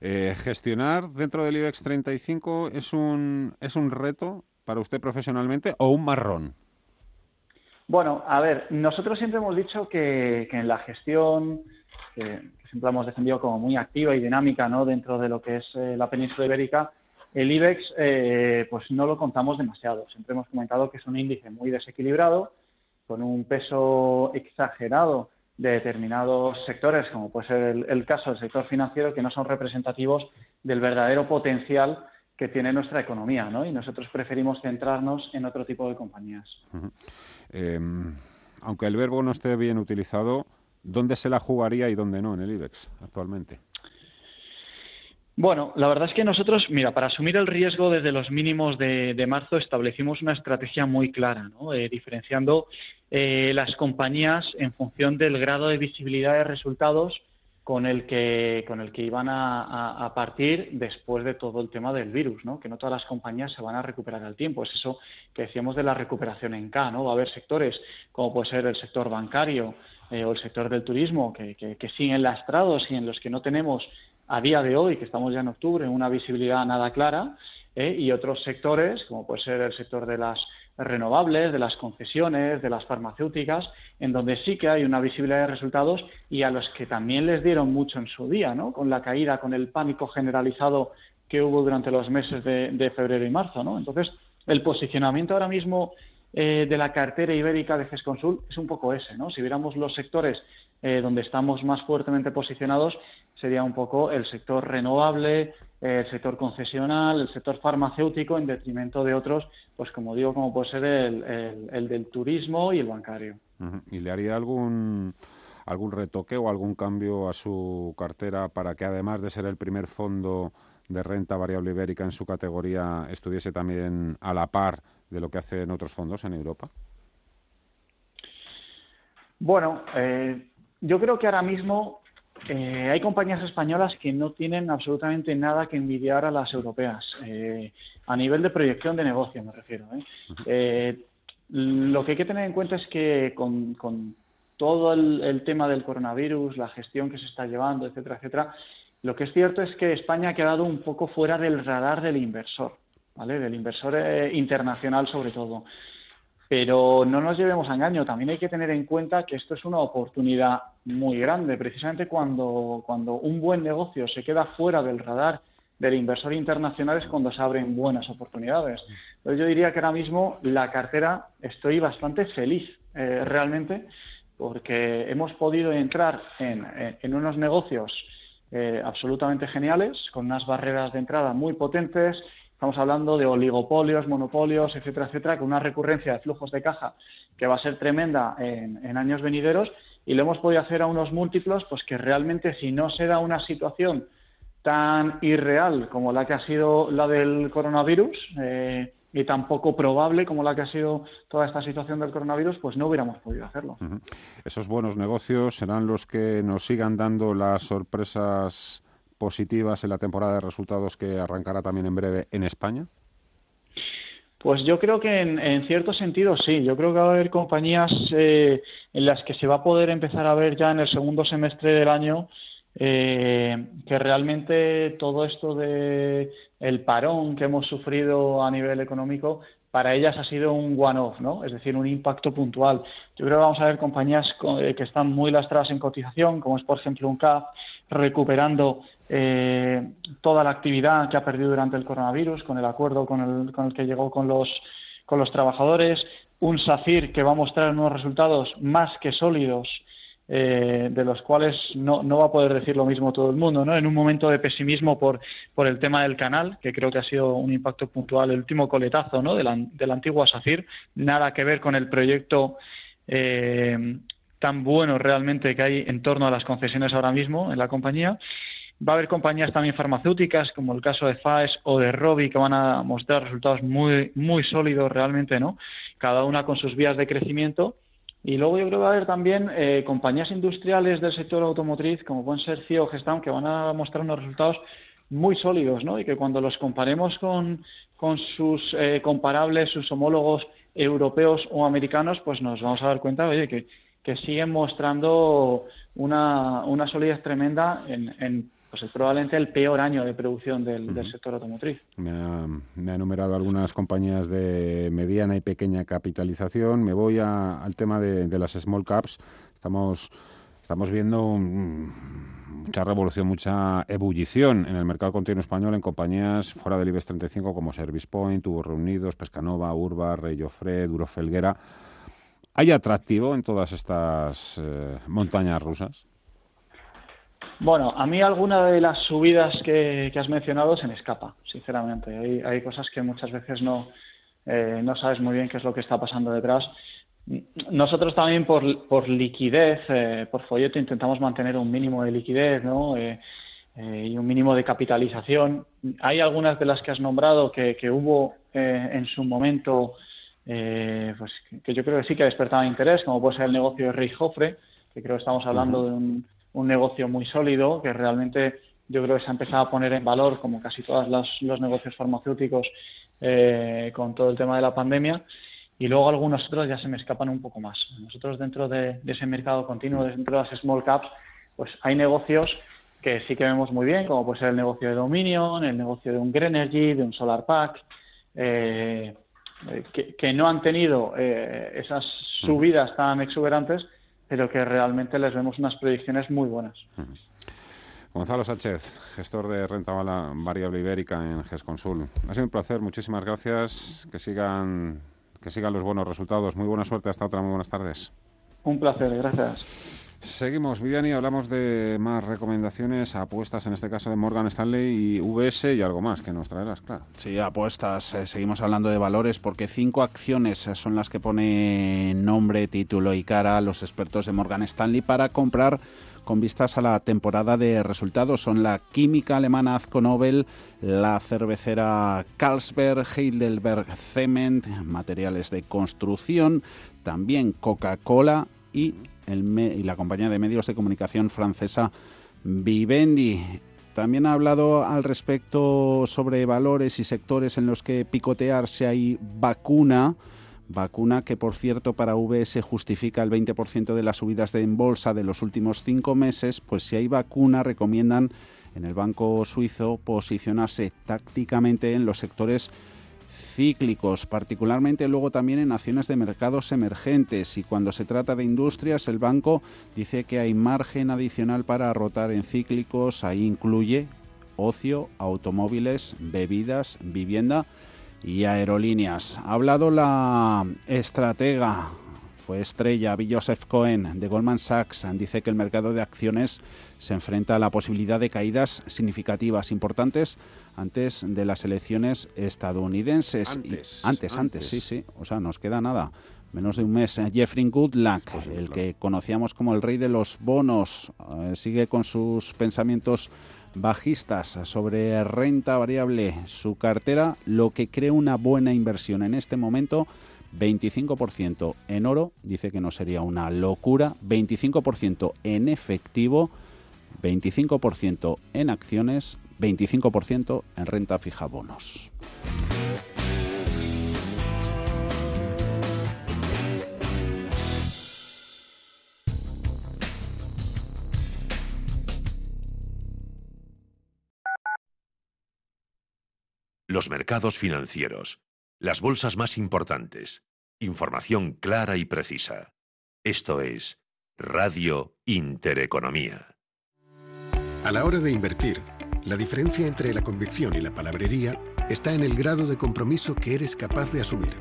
Eh, gestionar dentro del IBEX 35 es un, es un reto para usted profesionalmente o un marrón. Bueno, a ver, nosotros siempre hemos dicho que, en la gestión, que, siempre hemos defendido como muy activa y dinámica ¿no? dentro de lo que es eh, la península ibérica, el IBEX eh, pues no lo contamos demasiado. Siempre hemos comentado que es un índice muy desequilibrado, con un peso exagerado de determinados sectores, como puede ser el, caso del sector financiero, que no son representativos del verdadero potencial que tiene nuestra economía, ¿no? Y nosotros preferimos centrarnos en otro tipo de compañías. Em, aunque el verbo no esté bien utilizado, ¿dónde se la jugaría y dónde no en el IBEX actualmente? Bueno, la verdad es que nosotros, mira, para asumir el riesgo desde los mínimos de, marzo establecimos una estrategia muy clara, ¿no? Eh, diferenciando eh, las compañías en función del grado de visibilidad de resultados con el que, con el que iban a, partir después de todo el tema del virus, ¿no? que no todas las compañías se van a recuperar al tiempo. Es eso que decíamos de la recuperación en K. ¿no? Va a haber sectores como puede ser el sector bancario eh, o el sector del turismo que, que, que siguen lastrados y en los que no tenemos a día de hoy, que estamos ya en octubre, una visibilidad nada clara, ¿eh? y otros sectores, como puede ser el sector de las renovables, de las concesiones, de las farmacéuticas, en donde sí que hay una visibilidad de resultados y a los que también les dieron mucho en su día, ¿no? con la caída, con el pánico generalizado que hubo durante los meses de, febrero y marzo. ¿no? Entonces, el posicionamiento ahora mismo eh, de la cartera ibérica de GESConsul es un poco ese, ¿no? Si viéramos los sectores eh, donde estamos más fuertemente posicionados, sería un poco el sector renovable, el sector concesional, el sector farmacéutico, en detrimento de otros, pues como digo, como puede ser el, del turismo y el bancario. ¿Y le haría algún algún retoque o algún cambio a su cartera para que además de ser el primer fondo de renta variable ibérica en su categoría estuviese también a la par de lo que hacen otros fondos en Europa? Bueno, eh, yo creo que ahora mismo eh, hay compañías españolas que no tienen absolutamente nada que envidiar a las europeas, eh, a nivel de proyección de negocio me refiero. lo que hay que tener en cuenta es que con, todo el, tema del coronavirus, la gestión que se está llevando, etcétera, etcétera, lo que es cierto es que España ha quedado un poco fuera del radar del inversor, ¿vale? Del inversor eh, internacional sobre todo. Pero no nos llevemos a engaño, también hay que tener en cuenta que esto es una oportunidad muy grande. Precisamente cuando, cuando un buen negocio se queda fuera del radar del inversor internacional es cuando se abren buenas oportunidades. Entonces yo diría que ahora mismo la cartera estoy bastante feliz eh, realmente porque hemos podido entrar en unos negocios eh, absolutamente geniales, con unas barreras de entrada muy potentes. Estamos hablando de oligopolios, monopolios, etcétera, etcétera, con una recurrencia de flujos de caja que va a ser tremenda en, años venideros y lo hemos podido hacer a unos múltiplos pues que realmente si no se da una situación tan irreal como la que ha sido la del coronavirus, eh, y tan poco probable como la que ha sido toda esta situación del coronavirus, pues no hubiéramos podido hacerlo. Esos buenos negocios serán los que nos sigan dando las sorpresas positivas en la temporada de resultados que arrancará también en breve en España. Pues yo creo que en, cierto sentido sí. Yo creo que va a haber compañías eh, en las que se va a poder empezar a ver ya en el segundo semestre del año eh, que realmente todo esto de el parón que hemos sufrido a nivel económico para ellas ha sido un one-off, ¿no? Es decir, un impacto puntual. Yo creo que vamos a ver compañías eh, que están muy lastradas en cotización, como es por ejemplo un CAP, recuperando eh, toda la actividad que ha perdido durante el coronavirus, con el acuerdo con el, con el que llegó con los, con los trabajadores, un SACIR que va a mostrar unos resultados más que sólidos eh, de los cuales no, no, va a poder decir lo mismo todo el mundo, ¿no? En un momento de pesimismo por, por el tema del canal, que creo que ha sido un impacto puntual, el último coletazo, ¿no? De la, de la antigua SACIR, nada que ver con el proyecto eh, tan bueno realmente que hay en torno a las concesiones ahora mismo en la compañía. Va a haber compañías también farmacéuticas, como el caso de FAES o de Robi, que van a mostrar resultados muy, muy sólidos realmente, ¿no? Cada una con sus vías de crecimiento y luego yo creo que va a haber también eh, compañías industriales del sector automotriz, como pueden ser CIO o Gestam, que van a mostrar unos resultados muy sólidos, ¿no? Y que cuando los comparemos con, con sus eh, comparables, sus homólogos europeos o americanos, pues nos vamos a dar cuenta, oye, que, que siguen mostrando una, una solidez tremenda en, en pues es probablemente el peor año de producción del, sector automotriz. Me ha, me ha, enumerado algunas compañías de mediana y pequeña capitalización. Me voy al tema de, las small caps. Estamos, estamos viendo mucha revolución, mucha ebullición en el mercado continuo español en compañías fuera del IBEX 35 como Service Point, Tubos Reunidos, Pescanova, Urba, Rey Duro Felguera. ¿Hay atractivo en todas estas eh, montañas rusas? Bueno, a mí alguna de las subidas que, has mencionado se me escapa, sinceramente. Hay, hay cosas que muchas veces no, eh, no sabes muy bien qué es lo que está pasando detrás. Nosotros también por, por liquidez, eh, por folleto, intentamos mantener un mínimo de liquidez ¿no? Eh, y un mínimo de capitalización. Hay algunas de las que has nombrado que, que hubo en su momento, pues que yo creo que sí que despertado interés, como puede ser el negocio de Rey Jofre, que creo que estamos hablando de un un negocio muy sólido que realmente yo creo que se ha empezado a poner en valor, como casi todos los, negocios farmacéuticos, eh, con todo el tema de la pandemia. Y luego algunos otros ya se me escapan un poco más. Nosotros dentro de, ese mercado continuo, dentro de las small caps, pues hay negocios que sí que vemos muy bien, como puede ser el negocio de Dominion, el negocio de un Greenergy, de un Solar Pack, eh, que, no han tenido eh, esas subidas tan exuberantes, pero que realmente les vemos unas predicciones muy buenas. Gonzalo Sánchez, gestor de renta variable ibérica en GESConsul. Ha sido un placer, muchísimas gracias. Que sigan que sigan los buenos resultados. Muy buena suerte, hasta otra, muy buenas tardes. Un placer, gracias. Seguimos, Viviani, hablamos de más recomendaciones, apuestas en este caso de Morgan Stanley y VS y algo más que nos traerás, claro. Sí, apuestas. Eh, seguimos hablando de valores porque cinco acciones eh, son las que pone nombre, título y cara a los expertos de Morgan Stanley para comprar con vistas a la temporada de resultados. Son la química alemana Azco Nobel, la cervecera Carlsberg, Heidelberg Cement, materiales de construcción, también Coca-Cola y y la compañía de medios de comunicación francesa Vivendi. También ha hablado al respecto sobre valores y sectores en los que picotear si hay vacuna. Vacuna que, por cierto, para VS justifica el 20% de las subidas de en bolsa de los últimos cinco meses. Pues si hay vacuna, recomiendan en el banco suizo posicionarse tácticamente en los sectores cíclicos, particularmente luego también en acciones de mercados emergentes. Y cuando se trata de industrias, el banco dice que hay margen adicional para rotar en cíclicos. Ahí incluye ocio, automóviles, bebidas, vivienda y aerolíneas. Ha hablado la estratega fue estrella. Joseph Cohen de Goldman Sachs dice que el mercado de acciones se enfrenta a la posibilidad de caídas significativas, importantes, antes de las elecciones estadounidenses. Antes, antes, antes, sí, sí. O sea, nos queda nada. Menos de un mes. Jeffrey Goodluck, el que conocíamos como el rey de los bonos, eh, sigue con sus pensamientos bajistas sobre renta variable, su cartera, lo que cree una buena inversión en este momento 25% en oro, dice que no sería una locura, 25% en efectivo, 25% en acciones, 25% en renta fija bonos. Los mercados financieros las bolsas más importantes. Información clara y precisa. Esto es Radio Intereconomía. A la hora de invertir, la diferencia entre la convicción y la palabrería está en el grado de compromiso que eres capaz de asumir.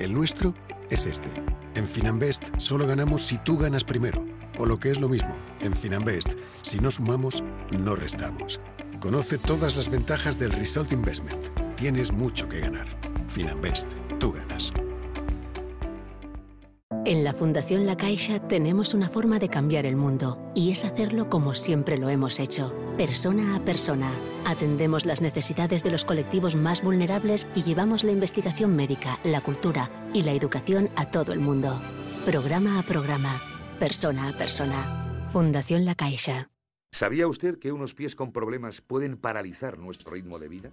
El nuestro es este. En Finanbest solo ganamos si tú ganas primero. O lo que es lo mismo, en Finanbest, si no sumamos, no restamos. Conoce todas las ventajas del Result Investment. Tienes mucho que ganar. Finanbest, tú ganas. En la Fundación La Caixa tenemos una forma de cambiar el mundo y es hacerlo como siempre lo hemos hecho, persona a persona. Atendemos las necesidades de los colectivos más vulnerables y llevamos la investigación médica, la cultura y la educación a todo el mundo. Programa a programa, persona a persona. Fundación La Caixa. ¿Sabía usted que unos pies con problemas pueden paralizar nuestro ritmo de vida?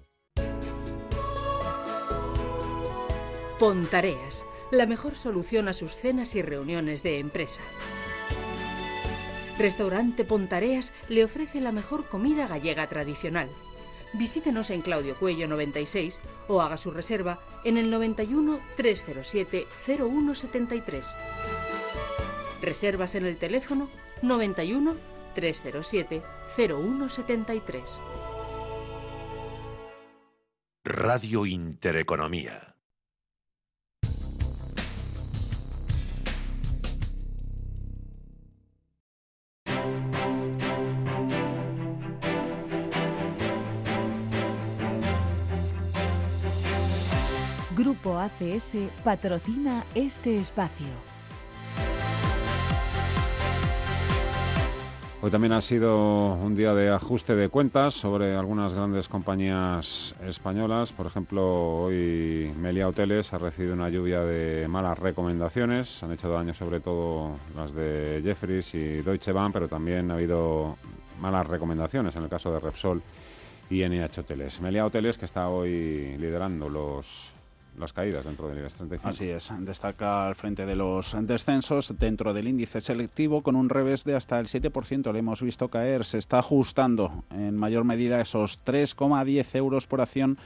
Pontareas, la mejor solución a sus cenas y reuniones de empresa. Restaurante Pontareas le ofrece la mejor comida gallega tradicional. Visítenos en Claudio Cuello 96 o haga su reserva en el 91 307 0173. Reservas en el teléfono 91 307 0173. Radio Intereconomía. Grupo ACS patrocina este espacio. Hoy también ha sido un día de ajuste de cuentas sobre algunas grandes compañías españolas. Por ejemplo, hoy Melia Hoteles ha recibido una lluvia de malas recomendaciones. Han hecho daño sobre todo las de Jeffries y Deutsche Bank, pero también ha habido malas recomendaciones en el caso de Repsol y NH Hoteles. Melia Hoteles que está hoy liderando los las caídas dentro del IBEX 35. Así es, destaca al frente de los descensos dentro del índice selectivo con un revés de hasta el 7%. Le hemos visto caer, se está ajustando en mayor medida esos 3,10 euros por acción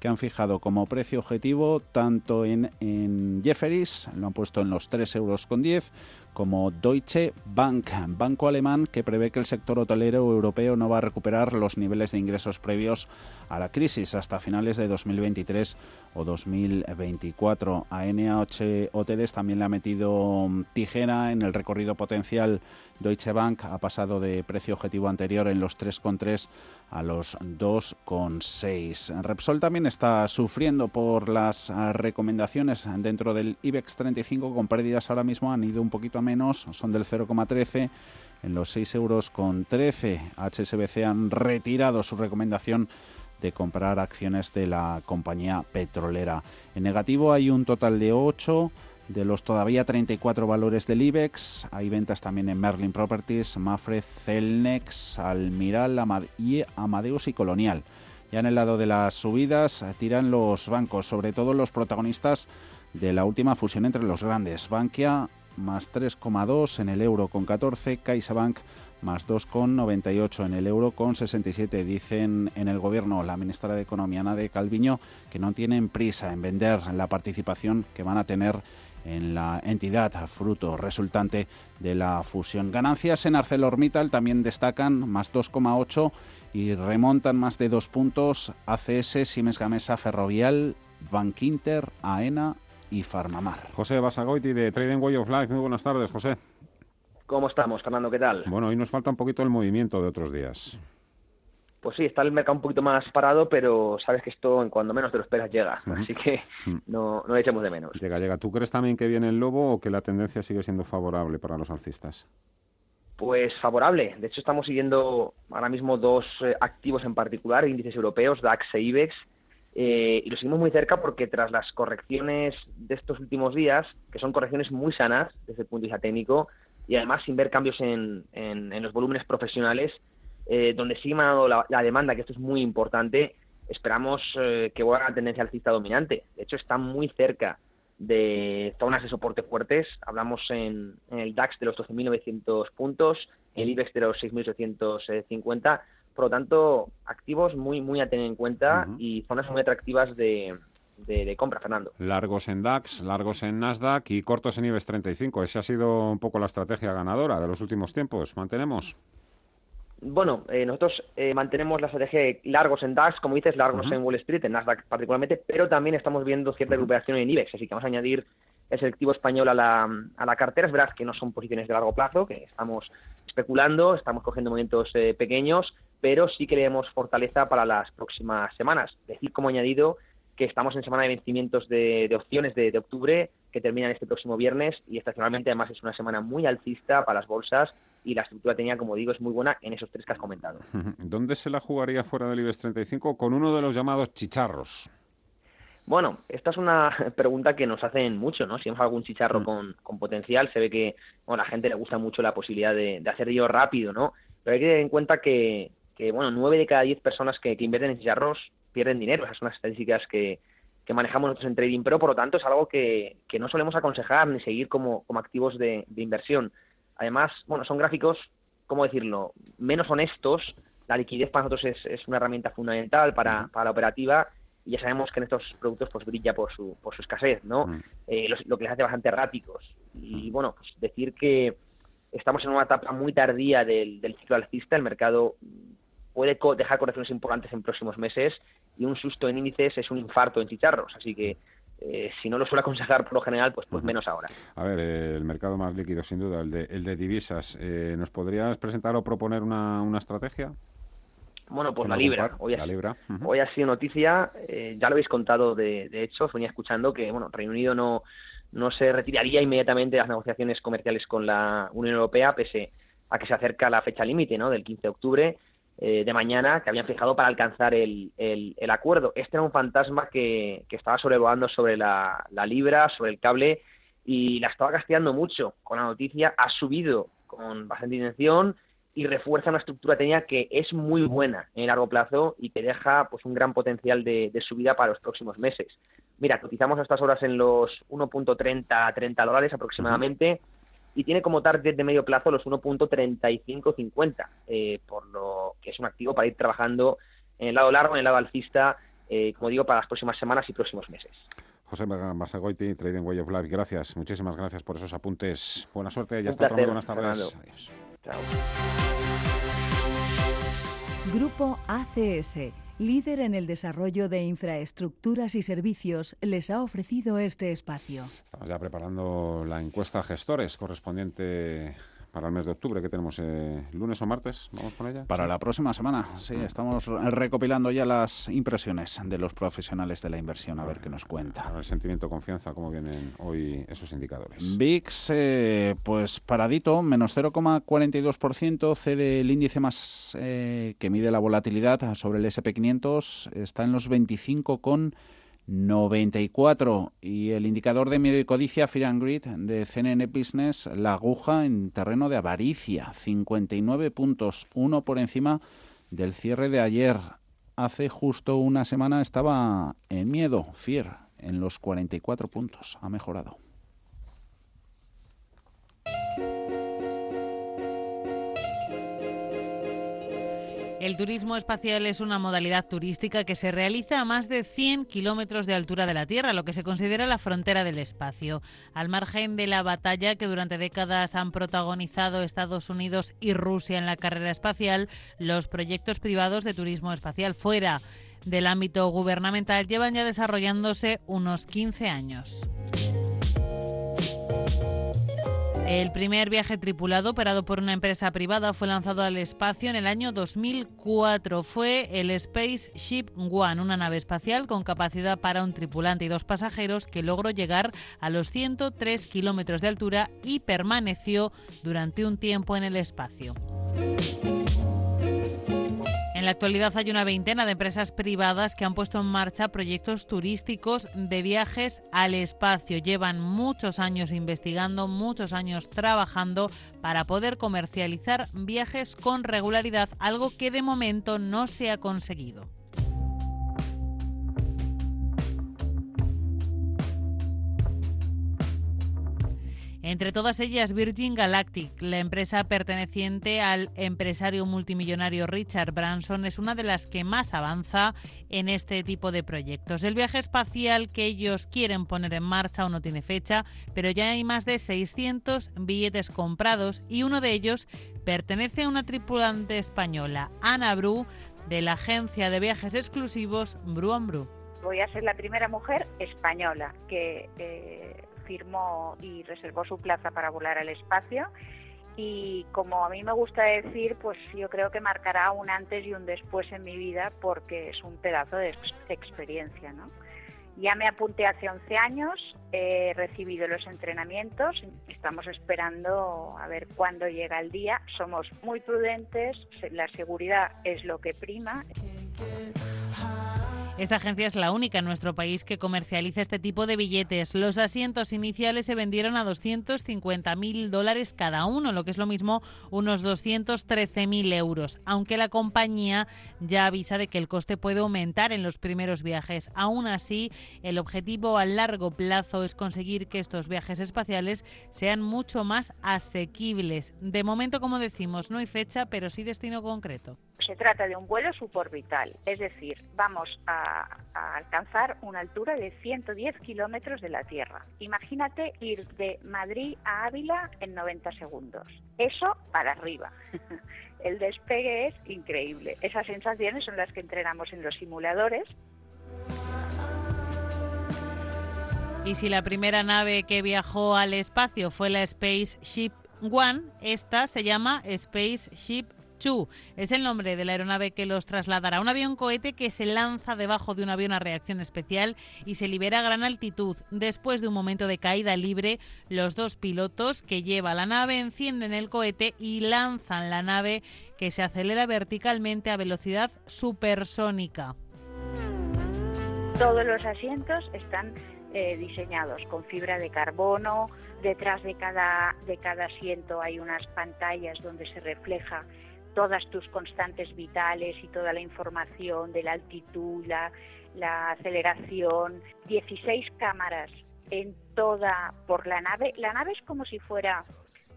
que han fijado como precio objetivo tanto en, en Jefferies, lo han puesto en los 3 euros con 10, como Deutsche Bank, banco alemán que prevé que el sector hotelero europeo no va a recuperar los niveles de ingresos previos a la crisis hasta finales de 2023 o 2024. A NH Hoteles también le ha metido tijera en el recorrido potencial. Deutsche Bank ha pasado de precio objetivo anterior en los 3,3 a los 2,6. Repsol también está sufriendo por las recomendaciones dentro del IBEX 35 con pérdidas ahora mismo han ido un poquito menos, son del 0,13 en los 6 euros con 13. HSBC han retirado su recomendación de comprar acciones de la compañía petrolera. En negativo hay un total de 8 de los todavía 34 valores del IBEX. Hay ventas también en Merlin Properties, Mafre, Celnex, Almiral Amadeus y Colonial. Ya en el lado de las subidas tiran los bancos, sobre todo los protagonistas de la última fusión entre los grandes. Bankia más 3,2 en el euro con 14, CaixaBank más 2,98 en el euro con 67. Dicen en el gobierno la ministra de Economía, Ana de Calviño, que no tienen prisa en vender la participación que van a tener en la entidad fruto resultante de la fusión. Ganancias en ArcelorMittal también destacan más 2,8 y remontan más de dos puntos ACS, Siemens Gamesa, Ferrovial, Bankinter, AENA y Farmamar. José Basagoiti de Trading Way of Life. Muy buenas tardes, José. ¿Cómo estamos, Fernando? ¿Qué tal? Bueno, hoy nos falta un poquito el movimiento de otros días. Pues sí, está el mercado un poquito más parado, pero sabes que esto en cuando menos te lo esperas llega, así que no, no le echemos de menos. Llega, llega. ¿Tú crees también que viene el lobo o que la tendencia sigue siendo favorable para los alcistas? Pues favorable. De hecho, estamos siguiendo ahora mismo dos eh, activos en particular, índices europeos, DAX e IBEX, eh, y lo seguimos muy cerca porque tras las correcciones de estos últimos días, que son correcciones muy sanas desde el punto de vista técnico, y además sin ver cambios en, los volúmenes profesionales, eh, donde sigue manando la, demanda, que esto es muy importante, esperamos eh, que vuelva a la tendencia alcista dominante. De hecho, está muy cerca de zonas de soporte fuertes. Hablamos en, en el DAX de los 12.900 puntos, el IBEX de los 6.850 por lo tanto, activos muy, muy a tener en cuenta y zonas muy atractivas de, de, compra, Fernando. Largos en DAX, largos en Nasdaq y cortos en IBEX 35. Esa ha sido un poco la estrategia ganadora de los últimos tiempos. ¿Mantenemos? Bueno, eh, nosotros eh, mantenemos la estrategia de largos en DAX, como dices, largos en Wall Street, en Nasdaq particularmente, pero también estamos viendo cierta recuperación en IBEX, así que vamos a añadir el selectivo español a la, a la cartera. Es verdad que no son posiciones de largo plazo, que estamos especulando, estamos cogiendo movimientos eh, pequeños, pero sí que le fortaleza para las próximas semanas. Decir como añadido que estamos en semana de vencimientos de, opciones de, octubre que terminan este próximo viernes y estacionalmente además es una semana muy alcista para las bolsas y la estructura tenía, como digo, es muy buena en esos tres que has comentado. ¿Dónde se la jugaría fuera del IBEX 35? Con uno de los llamados chicharros. Bueno, esta es una pregunta que nos hacen mucho, ¿no? Si hemos algún chicharro mm. con, potencial, se ve que a la gente le gusta mucho la posibilidad de, hacer ello rápido, ¿no? Pero hay que tener en cuenta que, bueno, nueve de cada diez personas que, invierten en chicharros pierden dinero. Esas son las estadísticas que, manejamos nosotros en Trading pero por lo tanto es algo que, no solemos aconsejar ni seguir como, activos de, inversión. Además, bueno, son gráficos, ¿cómo decirlo?, menos honestos. La liquidez para nosotros es, una herramienta fundamental para, para la operativa y ya sabemos que en estos productos pues brilla por su, por su escasez, ¿no? Mm. Eh, lo, que les hace bastante erráticos. Y bueno, pues decir que estamos en una etapa muy tardía del, del ciclo alcista, el mercado puede dejar correcciones importantes en próximos meses y un susto en índices es un infarto en chicharros, así que eh, si no lo suele aconsejar por lo general, pues, pues menos ahora. A ver, eh, el mercado más líquido sin duda, el de, el de divisas. ¿Nos podrías presentar o proponer una, una estrategia? Bueno, pues la libra. Hoy, ha, hoy ha sido noticia, eh, ya lo habéis contado de, de hecho, os venía escuchando que bueno, Reino Unido no, no se retiraría inmediatamente de las negociaciones comerciales con la Unión Europea, pese a que se acerca la fecha límite ¿no? del 15 de octubre eh, de mañana, que habían fijado para alcanzar el, el, acuerdo. Este era un fantasma que, que estaba sobrevolando sobre la, la libra, sobre el cable, y la estaba castigando mucho con la noticia. Ha subido con bastante intención y refuerza una estructura técnica que es muy buena en el largo plazo y que deja pues un gran potencial de, subida para los próximos meses. Mira, cotizamos a estas horas en los 1.30 30 dólares aproximadamente y tiene como target de medio plazo los 1.3550, eh, por lo que es un activo para ir trabajando en el lado largo, en el lado alcista, eh, como digo, para las próximas semanas y próximos meses. José Masagoiti, Trading Way of Life, gracias, muchísimas gracias por esos apuntes. Buena suerte y hasta otra buenas tardes. Adiós. Chao. Grupo ACS, líder en el desarrollo de infraestructuras y servicios, les ha ofrecido este espacio. Estamos ya preparando la encuesta gestores correspondiente para el mes de octubre, que tenemos eh, lunes o martes, vamos con ella. Para la próxima semana, sí, estamos recopilando ya las impresiones de los profesionales de la inversión, a ver qué nos cuenta. el sentimiento confianza, cómo vienen hoy esos indicadores. VIX, eh, pues paradito, menos 0,42%, cede el índice más eh, que mide la volatilidad sobre el SP500, está en los 25 con 94 y el indicador de miedo y codicia Fear and Greed de CNN Business la aguja en terreno de avaricia 59 puntos uno por encima del cierre de ayer. Hace justo una semana estaba en miedo Fear en los 44 puntos. Ha mejorado El turismo espacial es una modalidad turística que se realiza a más de 100 kilómetros de altura de la Tierra, lo que se considera la frontera del espacio. Al margen de la batalla que durante décadas han protagonizado Estados Unidos y Rusia en la carrera espacial, los proyectos privados de turismo espacial fuera del ámbito gubernamental llevan ya desarrollándose unos 15 años. El primer viaje tripulado operado por una empresa privada fue lanzado al espacio en el año 2004. Fue el Spaceship One, una nave espacial con capacidad para un tripulante y dos pasajeros que logró llegar a los 103 kilómetros de altura y permaneció durante un tiempo en el espacio. En la actualidad hay una veintena de empresas privadas que han puesto en marcha proyectos turísticos de viajes al espacio. Llevan muchos años investigando, muchos años trabajando para poder comercializar viajes con regularidad, algo que de momento no se ha conseguido. Entre todas ellas, Virgin Galactic, la empresa perteneciente al empresario multimillonario Richard Branson, es una de las que más avanza en este tipo de proyectos. El viaje espacial que ellos quieren poner en marcha aún no tiene fecha, pero ya hay más de 600 billetes comprados y uno de ellos pertenece a una tripulante española, Ana Bru, de la agencia de viajes exclusivos Bru Bru. Voy a ser la primera mujer española que eh, firmó y reservó su plaza para volar al espacio y como a mí me gusta decir, pues yo creo que marcará un antes y un después en mi vida porque es un pedazo de experiencia, ¿no? Ya me apunté hace 11 años, he recibido los entrenamientos, estamos esperando a ver cuándo llega el día, somos muy prudentes, la seguridad es lo que prima. Esta agencia es la única en nuestro país que comercializa este tipo de billetes. Los asientos iniciales se vendieron a 250.000 dólares cada uno, lo que es lo mismo unos 213.000 euros, aunque la compañía ya avisa de que el coste puede aumentar en los primeros viajes. Aún así, el objetivo a largo plazo es conseguir que estos viajes espaciales sean mucho más asequibles. De momento, como decimos, no hay fecha, pero sí destino concreto. Se trata de un vuelo suborbital, es decir, vamos a, alcanzar una altura de 110 kilómetros de la Tierra. Imagínate ir de Madrid a Ávila en 90 segundos. Eso para arriba. El despegue es increíble. Esas sensaciones son las que entrenamos en los simuladores. Y si la primera nave que viajó al espacio fue la Spaceship One, esta se llama Spaceship Chu es el nombre de la aeronave que los trasladará. Un avión cohete que se lanza debajo de un avión a reacción especial y se libera a gran altitud. Después de un momento de caída libre, los dos pilotos que lleva la nave encienden el cohete y lanzan la nave que se acelera verticalmente a velocidad supersónica. Todos los asientos están eh, diseñados con fibra de carbono. Detrás de cada, de cada asiento hay unas pantallas donde se refleja todas tus constantes vitales y toda la información de la altitud, la, la aceleración, 16 cámaras en toda por la nave. La nave es como si fuera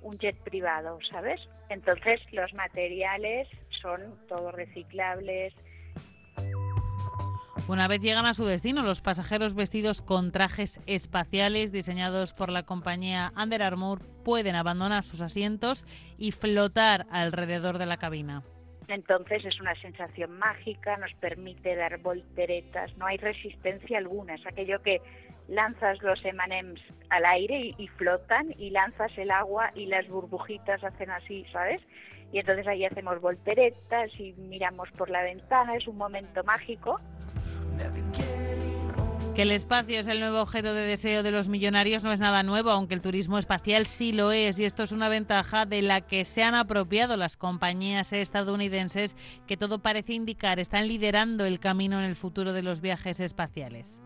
un jet privado, ¿sabes? Entonces los materiales son todos reciclables. Una vez llegan a su destino, los pasajeros vestidos con trajes espaciales diseñados por la compañía Under Armour pueden abandonar sus asientos y flotar alrededor de la cabina. Entonces es una sensación mágica, nos permite dar volteretas, no hay resistencia alguna, es aquello que lanzas los emanems al aire y, flotan y lanzas el agua y las burbujitas hacen así, ¿sabes? Y entonces ahí hacemos volteretas y miramos por la ventana, es un momento mágico. Que el espacio es el nuevo objeto de deseo de los millonarios no es nada nuevo, aunque el turismo espacial sí lo es, y esto es una ventaja de la que se han apropiado las compañías estadounidenses que todo parece indicar están liderando el camino en el futuro de los viajes espaciales.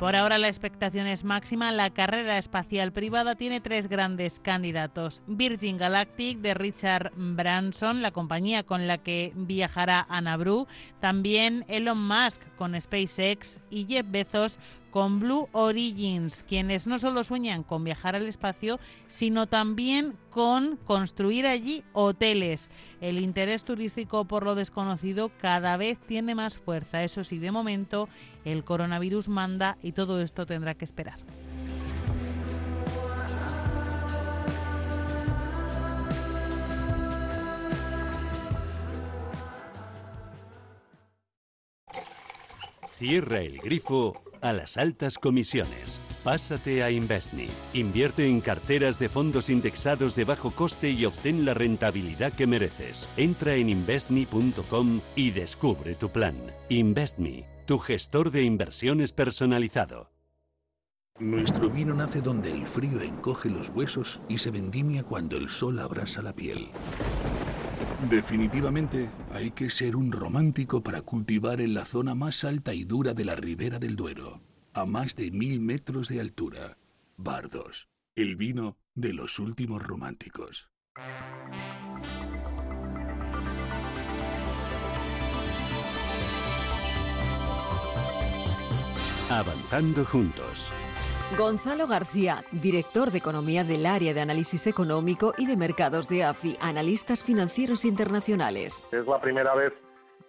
Por ahora la expectación es máxima. La carrera espacial privada tiene tres grandes candidatos. Virgin Galactic de Richard Branson, la compañía con la que viajará Bru. También Elon Musk con SpaceX y Jeff Bezos con Blue Origins, quienes no solo sueñan con viajar al espacio, sino también con construir allí hoteles. El interés turístico por lo desconocido cada vez tiene más fuerza. Eso sí, de momento el coronavirus manda y todo esto tendrá que esperar. Cierra el grifo a las altas comisiones. Pásate a Investme. Invierte en carteras de fondos indexados de bajo coste y obtén la rentabilidad que mereces. Entra en investme.com y descubre tu plan. Investme, tu gestor de inversiones personalizado. Nuestro vino nace donde el frío encoge los huesos y se vendimia cuando el sol abrasa la piel. Definitivamente hay que ser un romántico para cultivar en la zona más alta y dura de la ribera del Duero, a más de mil metros de altura. Bardos, el vino de los últimos románticos. Avanzando juntos. Gonzalo García, director de Economía del Área de Análisis Económico y de Mercados de AFI, Analistas Financieros Internacionales. Es la primera vez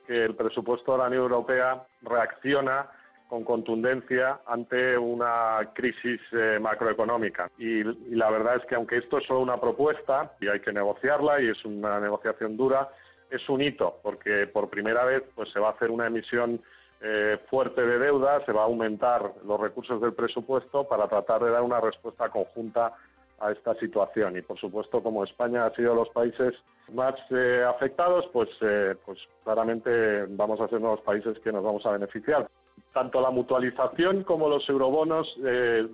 que el presupuesto de la Unión Europea reacciona con contundencia ante una crisis eh, macroeconómica. Y, la verdad es que aunque esto es solo una propuesta y hay que negociarla y es una negociación dura, es un hito porque por primera vez pues, se va a hacer una emisión eh, fuerte de deuda, se va a aumentar los recursos del presupuesto para tratar de dar una respuesta conjunta a esta situación. Y por supuesto, como España ha sido los países más eh, afectados, pues, eh, pues claramente vamos a ser unos países que nos vamos a beneficiar. Tanto la mutualización como los eurobonos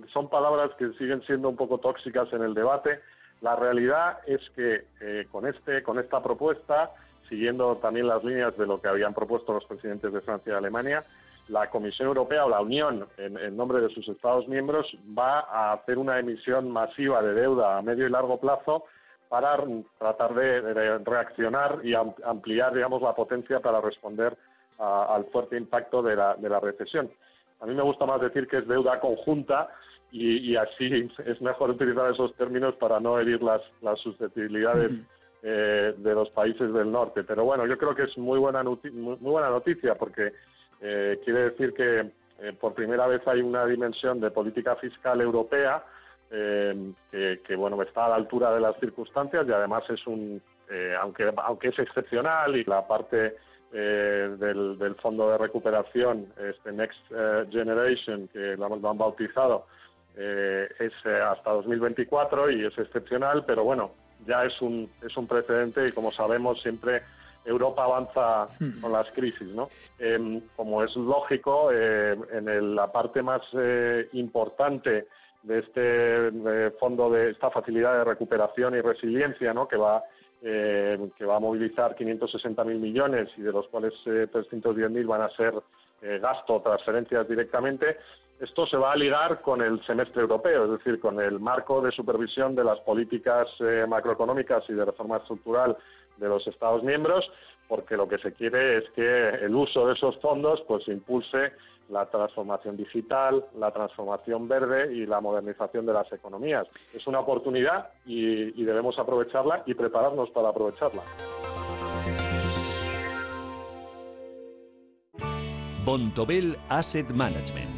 son palabras que siguen siendo un poco tóxicas en el debate. La realidad es que con, este, con esta propuesta siguiendo también las líneas de lo que habían propuesto los presidentes de Francia y Alemania, la Comisión Europea o la Unión, en, nombre de sus Estados miembros, va a hacer una emisión masiva de deuda a medio y largo plazo para tratar de, reaccionar y ampliar, digamos, la potencia para responder al fuerte impacto de la, recesión. A mí me gusta más decir que es deuda conjunta y, así es mejor utilizar esos términos para no herir las, susceptibilidades. Eh, de los países del norte. Pero bueno, yo creo que es muy buena, muy, buena noticia porque eh, quiere decir que eh, por primera vez hay una dimensión de política fiscal europea que, bueno está a la altura de las circunstancias y además es un aunque aunque es excepcional y la parte del, del, fondo de recuperación este Next Generation que lo, lo han bautizado es hasta 2024 y es excepcional pero bueno ya es un, es un precedente y como sabemos siempre Europa avanza hmm. con las crisis, ¿no? Em, como es lógico, eh, en la parte más eh, importante de este fondo de esta facilidad de recuperación y resiliencia, ¿no? Que va eh, que va a movilizar 560.000 millones y de los cuales 310.000 van a ser eh, gasto, transferencias directamente, esto se va a ligar con el semestre europeo, es decir, con el marco de supervisión de las políticas eh, macroeconómicas y de reforma estructural de los Estados miembros, porque lo que se quiere es que el uso de esos fondos pues impulse la transformación digital, la transformación verde y la modernización de las economías. Es una oportunidad y, debemos aprovecharla y prepararnos para aprovecharla. Asset Management.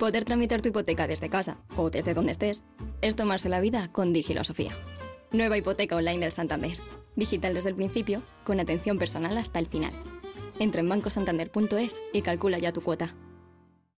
Poder tramitar tu hipoteca desde casa o desde donde estés es tomarse la vida con Digilosofía. Nueva hipoteca online del Santander. Digital desde el principio, con atención personal hasta el final. Entra en bancosantander.es y calcula ya tu cuota.